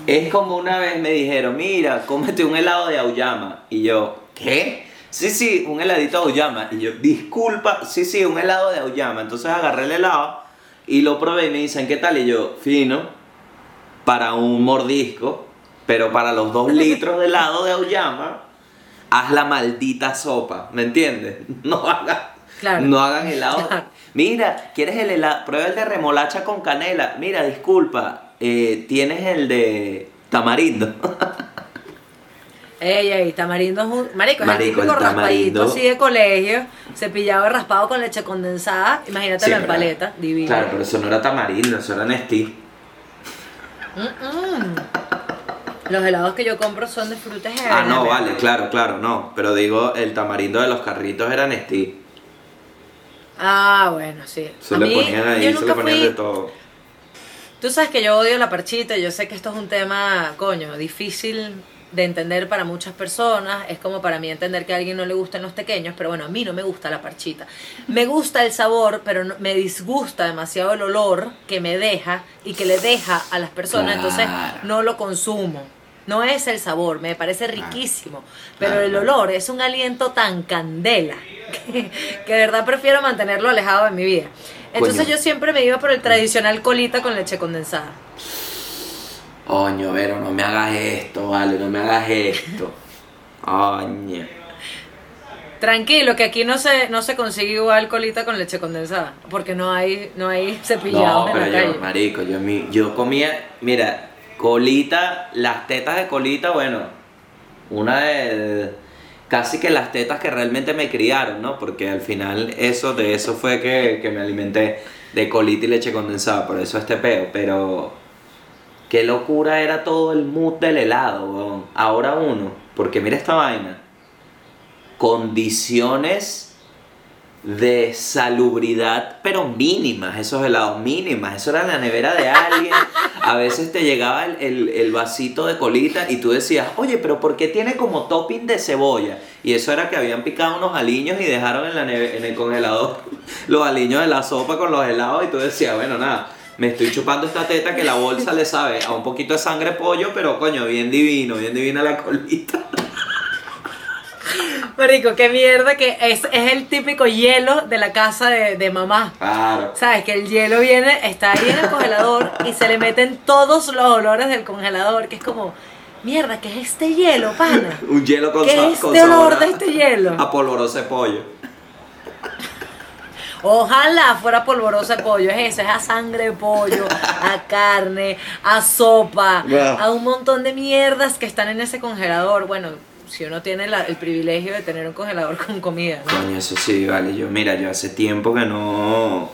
Es como una vez me dijeron, mira, cómete un helado de auyama. Y yo, ¿qué? Sí, sí, un heladito de auyama. Y yo, disculpa, sí, sí, un helado de auyama. Entonces agarré el helado y lo probé y me dicen, ¿qué tal? Y yo, fino, para un mordisco, pero para los dos (laughs) litros de helado de auyama, haz la maldita sopa, ¿me entiendes? (laughs) No hagas, Claro. no hagan helado. (laughs) Claro. Mira, ¿quieres el helado? Prueba el de remolacha con canela. Mira, disculpa, eh, tienes el de tamarindo. Ey, ey, tamarindo es un. Marico, es Marico, típico el raspadito así de colegio, cepillado y raspado con leche condensada. Imagínate Sí, en paleta, divino. Claro, pero eso no era tamarindo, eso era Nestí. Los helados que yo compro son de frutas Ah, no, vale, claro, claro, no. Pero digo, el tamarindo de los carritos era Nestí. Ah, bueno, sí. Se A le mí, ponían ahí, yo se le ponían fui- de todo. Tú sabes que yo odio la parchita, yo sé que esto es un tema, coño, difícil de entender para muchas personas, es como para mí entender que a alguien no le gustan los pequeños, pero bueno, a mí no me gusta la parchita. Me gusta el sabor, pero no- me disgusta demasiado el olor que me deja y que le deja a las personas, entonces no lo consumo. No es el sabor, me parece riquísimo, pero Claro, el olor es un aliento tan candela que, que de verdad prefiero mantenerlo alejado de mi vida. Entonces Coño. yo siempre me iba por el tradicional colita con leche condensada. Coño, Vero, no me hagas esto, vale, no me hagas esto. Coño. Tranquilo, que aquí no se, no se consigue igual colita con leche condensada, porque no hay, no hay cepillados No, en la pero yo, calle. marico, yo, mi- yo comía, mira, colita, las tetas de colita, bueno, una de, casi que las tetas que realmente me criaron, ¿no? Porque al final eso, de eso fue que, que me alimenté, de colita y leche condensada, por eso este peo, pero qué locura era todo el mood del helado, weón. Ahora uno, porque mira esta vaina, condiciones de salubridad, pero mínimas, esos helados mínimas. Eso era la nevera de alguien. A veces te llegaba el, el- vasito de colita y tú decías, oye, pero ¿por qué tiene como topping de cebolla? Y eso era que habían picado unos aliños y dejaron en, la neve- en el congelador (laughs) los aliños de la sopa con los helados y tú decías, bueno, nada. Me estoy chupando esta teta que la bolsa le sabe a un poquito de sangre pollo, pero coño, bien divino, bien divina la colita. Marico, qué mierda que es, es el típico hielo de la casa de, de mamá. Claro. ¿Sabes? Que el hielo viene, está ahí en el congelador y se le meten todos los olores del congelador, que es como, mierda, ¿qué es este hielo, pana? Un hielo con ¿Qué es este olor de este hielo? A polvoroso pollo. Ojalá fuera polvorosa de pollo, es eso, es a sangre de pollo, a carne, a sopa, Wow. a un montón de mierdas que están en ese congelador. Bueno, si uno tiene la- el privilegio de tener un congelador con comida, ¿no? Coño, eso sí, vale. Yo, mira, yo hace tiempo que no.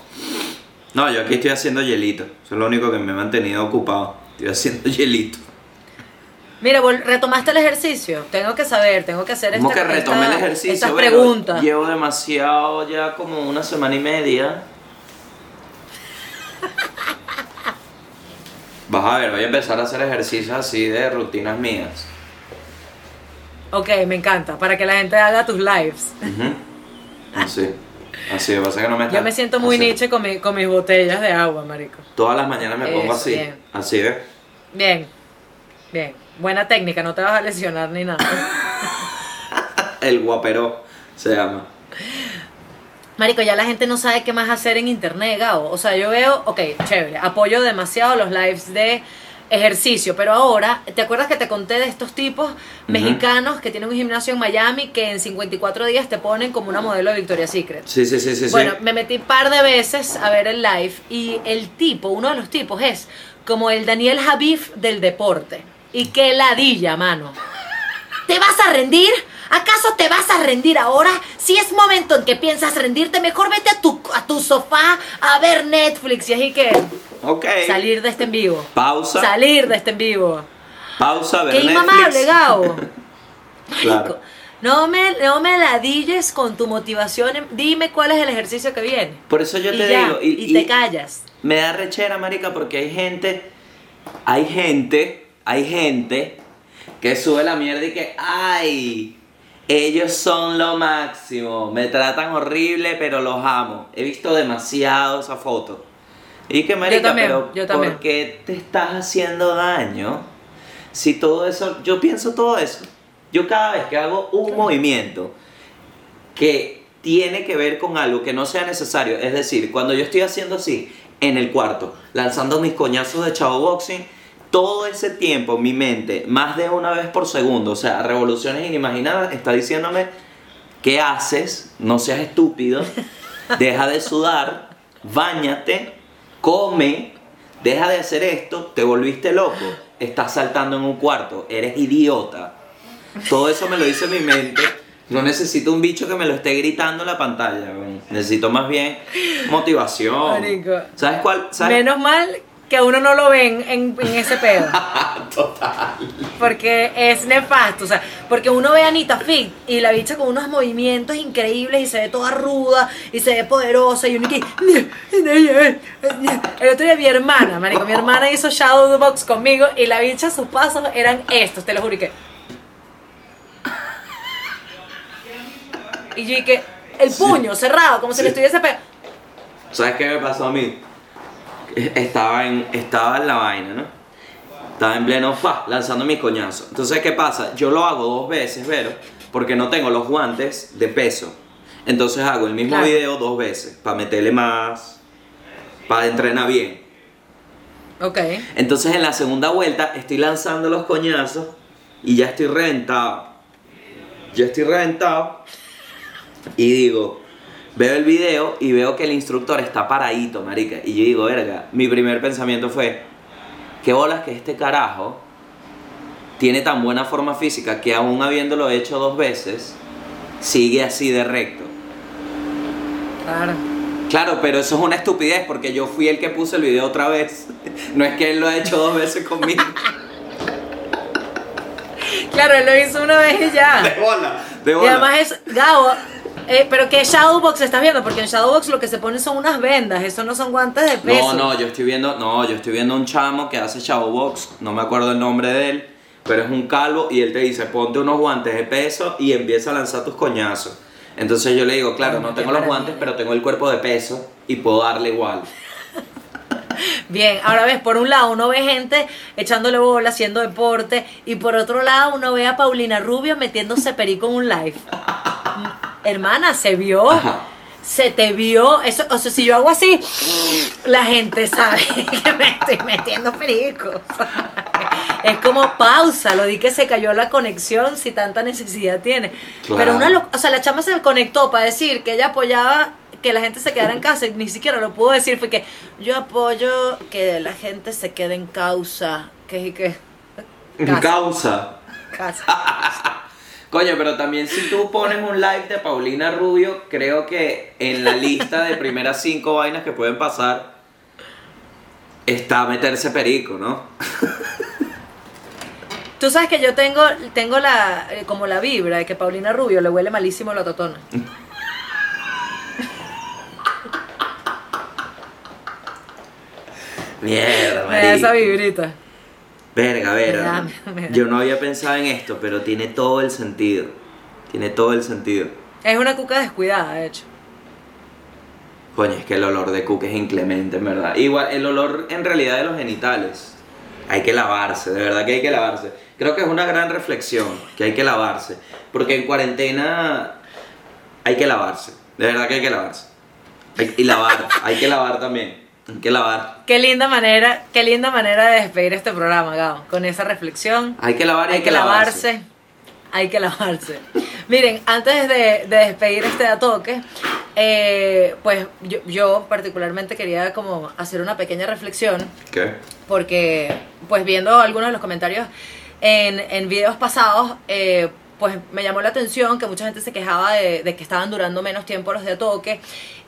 No, yo aquí estoy haciendo hielito. Eso es lo único que me ha mantenido ocupado. Estoy haciendo hielito. Mira, retomaste el ejercicio. Tengo que saber, tengo que hacer Como esta, que retomé esta- el ejercicio. estas bueno, preguntas. Llevo demasiado, ya como una semana y media. (laughs) Vas a ver, voy a empezar a hacer ejercicios así de rutinas mías. Ok, me encanta, para que la gente haga tus lives. Así. Así, que pasa que no me está- Yo me siento muy niche con, mi- con mis botellas de agua, marico. Todas las mañanas me pongo Eso, así. bien. Así, ¿ves? Bien, bien. Buena técnica, no te vas a lesionar ni nada. (laughs) El guapero se llama. Marico, ya la gente no sabe qué más hacer en internet, Gabo. O sea, yo veo, ok, chévere, apoyo demasiado los lives de ejercicio, pero ahora, ¿te acuerdas que te conté de estos tipos mexicanos que tienen un gimnasio en Miami que en 54 días te ponen como una modelo de Victoria's Secret? Sí, sí, sí, sí. Bueno, sí. me metí par de veces a ver el live y el tipo, uno de los tipos es como el Daniel Javif del deporte. Y qué ladilla, mano. ¿Te vas a rendir? ¿Acaso te vas a rendir ahora? Si es momento en que piensas rendirte, mejor vete a tu, a tu sofá a ver Netflix y así que Ok. salir de este en vivo. Pausa. Salir de este en vivo. Pausa, ver Qué inmamable. Gabo. (laughs) Claro. No me, no me ladilles con tu motivación. Dime cuál es el ejercicio que viene. Por eso yo y te ya, digo. y, Y, te y callas. me da rechera, marica, porque hay gente. Hay gente. Hay gente que sube la mierda y que. ¡Ay! Ellos son lo máximo. Me tratan horrible, pero los amo. He visto demasiado esa foto. Y que, marica, también, pero yo también. ¿por qué te estás haciendo daño? Si todo eso. Yo pienso todo eso. Yo cada vez que hago un movimiento que tiene que ver con algo que no sea necesario. Es decir, cuando yo estoy haciendo así en el cuarto, lanzando mis coñazos de chavo boxing, todo ese tiempo mi mente, más de una vez por segundo, o sea, revoluciones inimaginadas, está diciéndome, ¿qué haces? No seas estúpido, (laughs) deja de sudar, bañate, come, deja de hacer esto, te volviste loco, estás saltando en un cuarto, eres idiota. Todo eso me lo dice mi mente. No necesito un bicho que me lo esté gritando en la pantalla. Necesito más bien motivación. Marico. ¿Sabes cuál? ¿Sabes? Menos mal que uno no lo ven en, en ese pedo. (laughs) Total. Porque es nefasto. O sea, porque uno ve a Anita Fit y la bicha con unos movimientos increíbles y se ve toda ruda y se ve poderosa. Y uno que. El otro día mi hermana, marico, mi hermana hizo Shadow Box conmigo y la bicha, sus pasos eran estos, te lo juro y que. Y yo que. El puño cerrado, como si le Sí. estuviese pe- ¿Sabes qué me pasó a mí? Estaba en, estaba en la vaina, ¿no? Estaba en pleno fa, lanzando mis coñazos. Entonces, ¿qué pasa? Yo lo hago dos veces, pero porque no tengo los guantes de peso. Entonces hago el mismo Claro. video dos veces, para meterle más, para entrenar bien. Ok. Entonces en la segunda vuelta estoy lanzando los coñazos y ya estoy reventado. Ya estoy reventado. Y digo, veo el video y veo que el instructor está paradito, marica. Y yo digo, verga, mi primer pensamiento fue, qué bolas que este carajo tiene tan buena forma física que aún habiéndolo hecho dos veces, sigue así de recto. Claro. Claro, pero eso es una estupidez porque yo fui el que puse el video otra vez. (laughs) No es que él lo ha hecho dos veces conmigo. (laughs) Claro, él lo hizo una vez y ya. De bola, de Y bola. además es, Gabo, Eh, pero ¿qué Shadowbox estás viendo? Porque en Shadowbox lo que se pone son unas vendas, eso no son guantes de peso. No, no, yo estoy viendo, no, yo estoy viendo un chamo que hace Shadowbox, no me acuerdo el nombre de él, pero es un calvo y él te dice, ponte unos guantes de peso y empieza a lanzar tus coñazos. Entonces yo le digo, claro, no tengo los guantes, pero tengo el cuerpo de peso y puedo darle igual. (laughs) Bien, ahora ves, por un lado uno ve gente echándole bola, haciendo deporte, y por otro lado uno ve a Paulina Rubio metiéndose perico en un live. (laughs) Hermana, se vio. Ajá. Se te vio, eso, o sea, si yo hago así, la gente sabe (laughs) que me estoy metiendo perico. (laughs) Es como pausa, lo di que se cayó la conexión si tanta necesidad tiene. Claro. Pero una, o sea, la chama se conectó para decir que ella apoyaba que la gente se quedara en casa y ni siquiera lo pudo decir, fue que yo apoyo que la gente se quede en causa, que que Casa. Causa. casa. (laughs) Coño, pero también si tú pones un live de Paulina Rubio, creo que en la lista de primeras cinco vainas que pueden pasar está meterse perico, ¿no? (laughs) Tú sabes que yo tengo tengo la eh, como la vibra de que Paulina Rubio le huele malísimo la totona. (laughs) Mierda, esa vibrita. Verga, Me verga. da, me da. Yo no había pensado en esto, pero tiene todo el sentido. Tiene todo el sentido. Es una cuca descuidada, de hecho. Coño, es que el olor de cuca es inclemente, en verdad. Igual, el olor en realidad de los genitales. Hay que lavarse, de verdad que hay que lavarse. Creo que es una gran reflexión, que hay que lavarse. Porque en cuarentena hay que lavarse. De verdad que hay que lavarse. Hay- y lavar, hay que lavar también. Hay que lavar. Qué linda manera, qué linda manera de despedir este programa, Gao, con esa reflexión. Hay que lavar y hay que lavarse. Hay que lavarse. (laughs) Miren, antes de, de despedir este atoque, eh, pues yo, yo particularmente quería como hacer una pequeña reflexión ¿Qué? porque pues viendo algunos de los comentarios en, en videos pasados, eh, pues me llamó la atención que mucha gente se quejaba de, de que estaban durando menos tiempo los de toque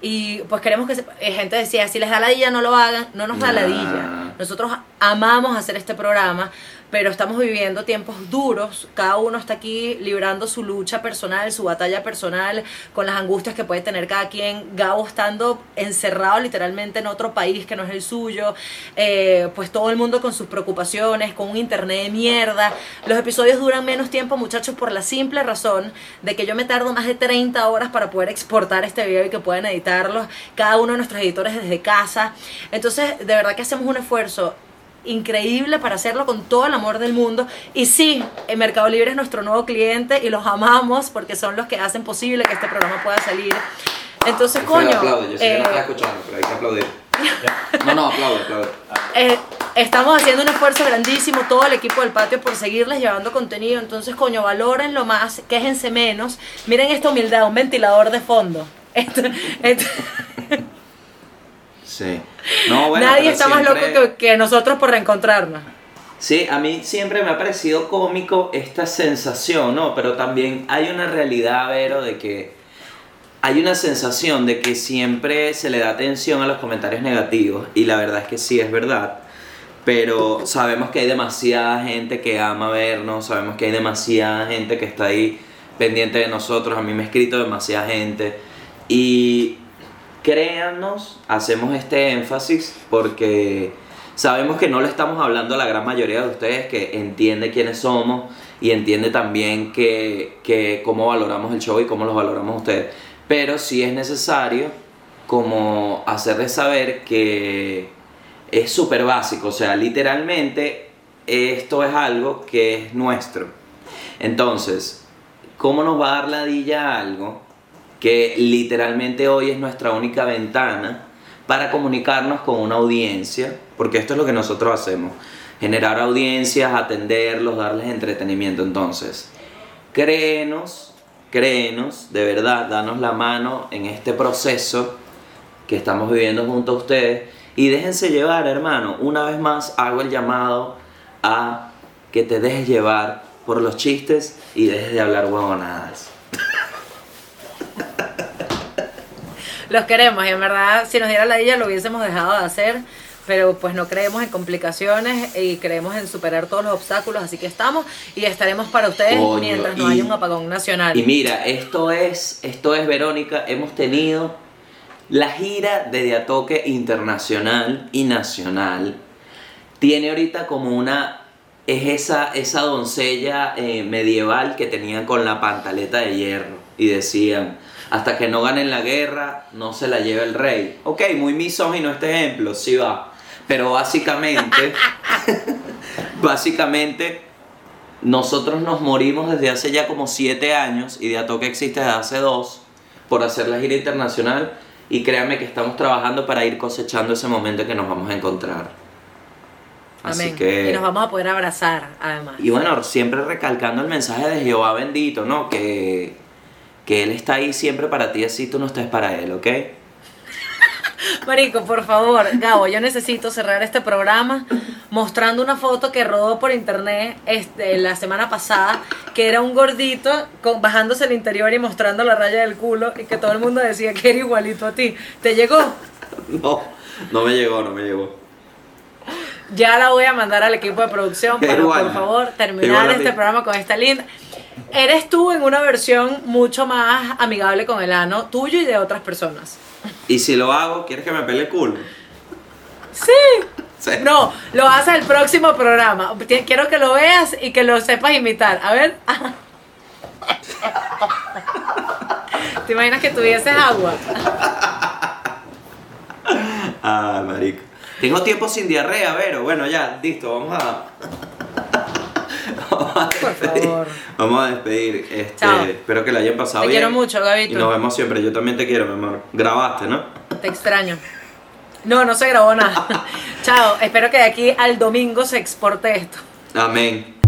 y pues queremos que se- eh, gente decía, si les da ladilla no lo hagan, no nos da Nah. ladilla. Nosotros amamos hacer este programa, pero estamos viviendo tiempos duros, cada uno está aquí librando su lucha personal, su batalla personal, con las angustias que puede tener cada quien, Gabo estando encerrado literalmente en otro país que no es el suyo, eh, pues todo el mundo con sus preocupaciones, con un internet de mierda. Los episodios duran menos tiempo, muchachos, por la simple razón de que yo me tardo más de 30 horas para poder exportar este video y que puedan editarlos, cada uno de nuestros editores desde casa. Entonces, de verdad que hacemos un esfuerzo increíble para hacerlo con todo el amor del mundo. Y sí, el Mercado Libre es nuestro nuevo cliente y los amamos porque son los que hacen posible que este programa pueda salir. Entonces, coño, aplaude, yo sé que no eh, está escuchando, pero hay que aplaudir. No, no, aplaude, aplaude. eh, estamos haciendo un esfuerzo grandísimo, todo el equipo del patio, por seguirles llevando contenido. Entonces, coño, valórenlo más, quéjense menos. Miren esta humildad, un ventilador de fondo. (laughs) Esto- esto- Sí. No, bueno, Nadie está más loco que nosotros por reencontrarnos. Sí, a mí siempre me ha parecido cómico esta sensación, ¿no? Pero también hay una realidad, Vero, de que hay una sensación de que siempre se le da atención a los comentarios negativos y la verdad es que sí es verdad. Pero sabemos que hay demasiada gente que ama vernos, sabemos que hay demasiada gente que está ahí pendiente de nosotros. A mí me ha escrito demasiada gente. Y créannos, hacemos este énfasis porque sabemos que no le estamos hablando a la gran mayoría de ustedes que entiende quiénes somos y entiende también que, que cómo valoramos el show y cómo los valoramos ustedes. Pero sí es necesario como hacerles saber que es súper básico, o sea, literalmente esto es algo que es nuestro. Entonces, ¿cómo nos va a dar ladilla a algo que literalmente hoy es nuestra única ventana para comunicarnos con una audiencia? Porque esto es lo que nosotros hacemos, generar audiencias, atenderlos, darles entretenimiento. Entonces, créenos, créenos, de verdad, danos la mano en este proceso que estamos viviendo junto a ustedes y déjense llevar, hermano. Una vez más hago el llamado a que te dejes llevar por los chistes y dejes de hablar huevonadas. Los queremos y en verdad si nos diera la idea lo hubiésemos dejado de hacer pero pues no creemos en complicaciones y creemos en superar todos los obstáculos, así que estamos y estaremos para ustedes Coño, mientras no y- haya un apagón nacional. Y mira, esto es, esto es Verónica, hemos tenido la gira de Diatoque internacional y nacional. Tiene ahorita como una, es esa, esa doncella eh, medieval que tenían con la pantaleta de hierro y decían, hasta que no ganen la guerra, no se la lleve el rey. Ok, muy misógino este ejemplo, sí va. Pero básicamente, (laughs) básicamente nosotros nos morimos desde hace ya como siete años y Diatoque existe desde hace dos por hacer la gira internacional y créanme que estamos trabajando para ir cosechando ese momento que nos vamos a encontrar. Así Amén. que... Y nos vamos a poder abrazar, además. Y bueno, siempre recalcando el mensaje de Jehová bendito, ¿no? Que, que Él está ahí siempre para ti, así tú no estés para Él, ¿ok? (laughs) Marico, por favor, Gabo, yo necesito cerrar este programa mostrando una foto que rodó por internet este, la semana pasada, que era un gordito con, bajándose el interior y mostrando la raya del culo y que todo el mundo decía que era igualito a ti. ¿Te llegó? (laughs) No, no me llegó, no me llegó. Ya la voy a mandar al equipo de producción (laughs) para, Igual. por favor, terminar este programa con esta linda. Eres tú en una versión mucho más amigable con el ano, tuyo y de otras personas. Y si lo hago, ¿quieres que me pele el culo? Sí. Sí. No, lo haces el próximo programa. Quiero que lo veas y que lo sepas imitar. A ver. (laughs) ¿Te imaginas que tuvieses agua? Ah, marico. Tengo tiempo sin diarrea, Vero. Bueno, ya, listo, vamos a... Vamos a Por despedir. favor. Vamos a despedir. Este, Chao. espero que la hayan pasado Te bien. quiero mucho, Gabito. Y nos vemos siempre. Yo también te quiero, mi amor. Grabaste, ¿no? Te extraño. No, no se grabó nada. (laughs) Chao. Espero que de aquí al domingo se exporte esto. Amén.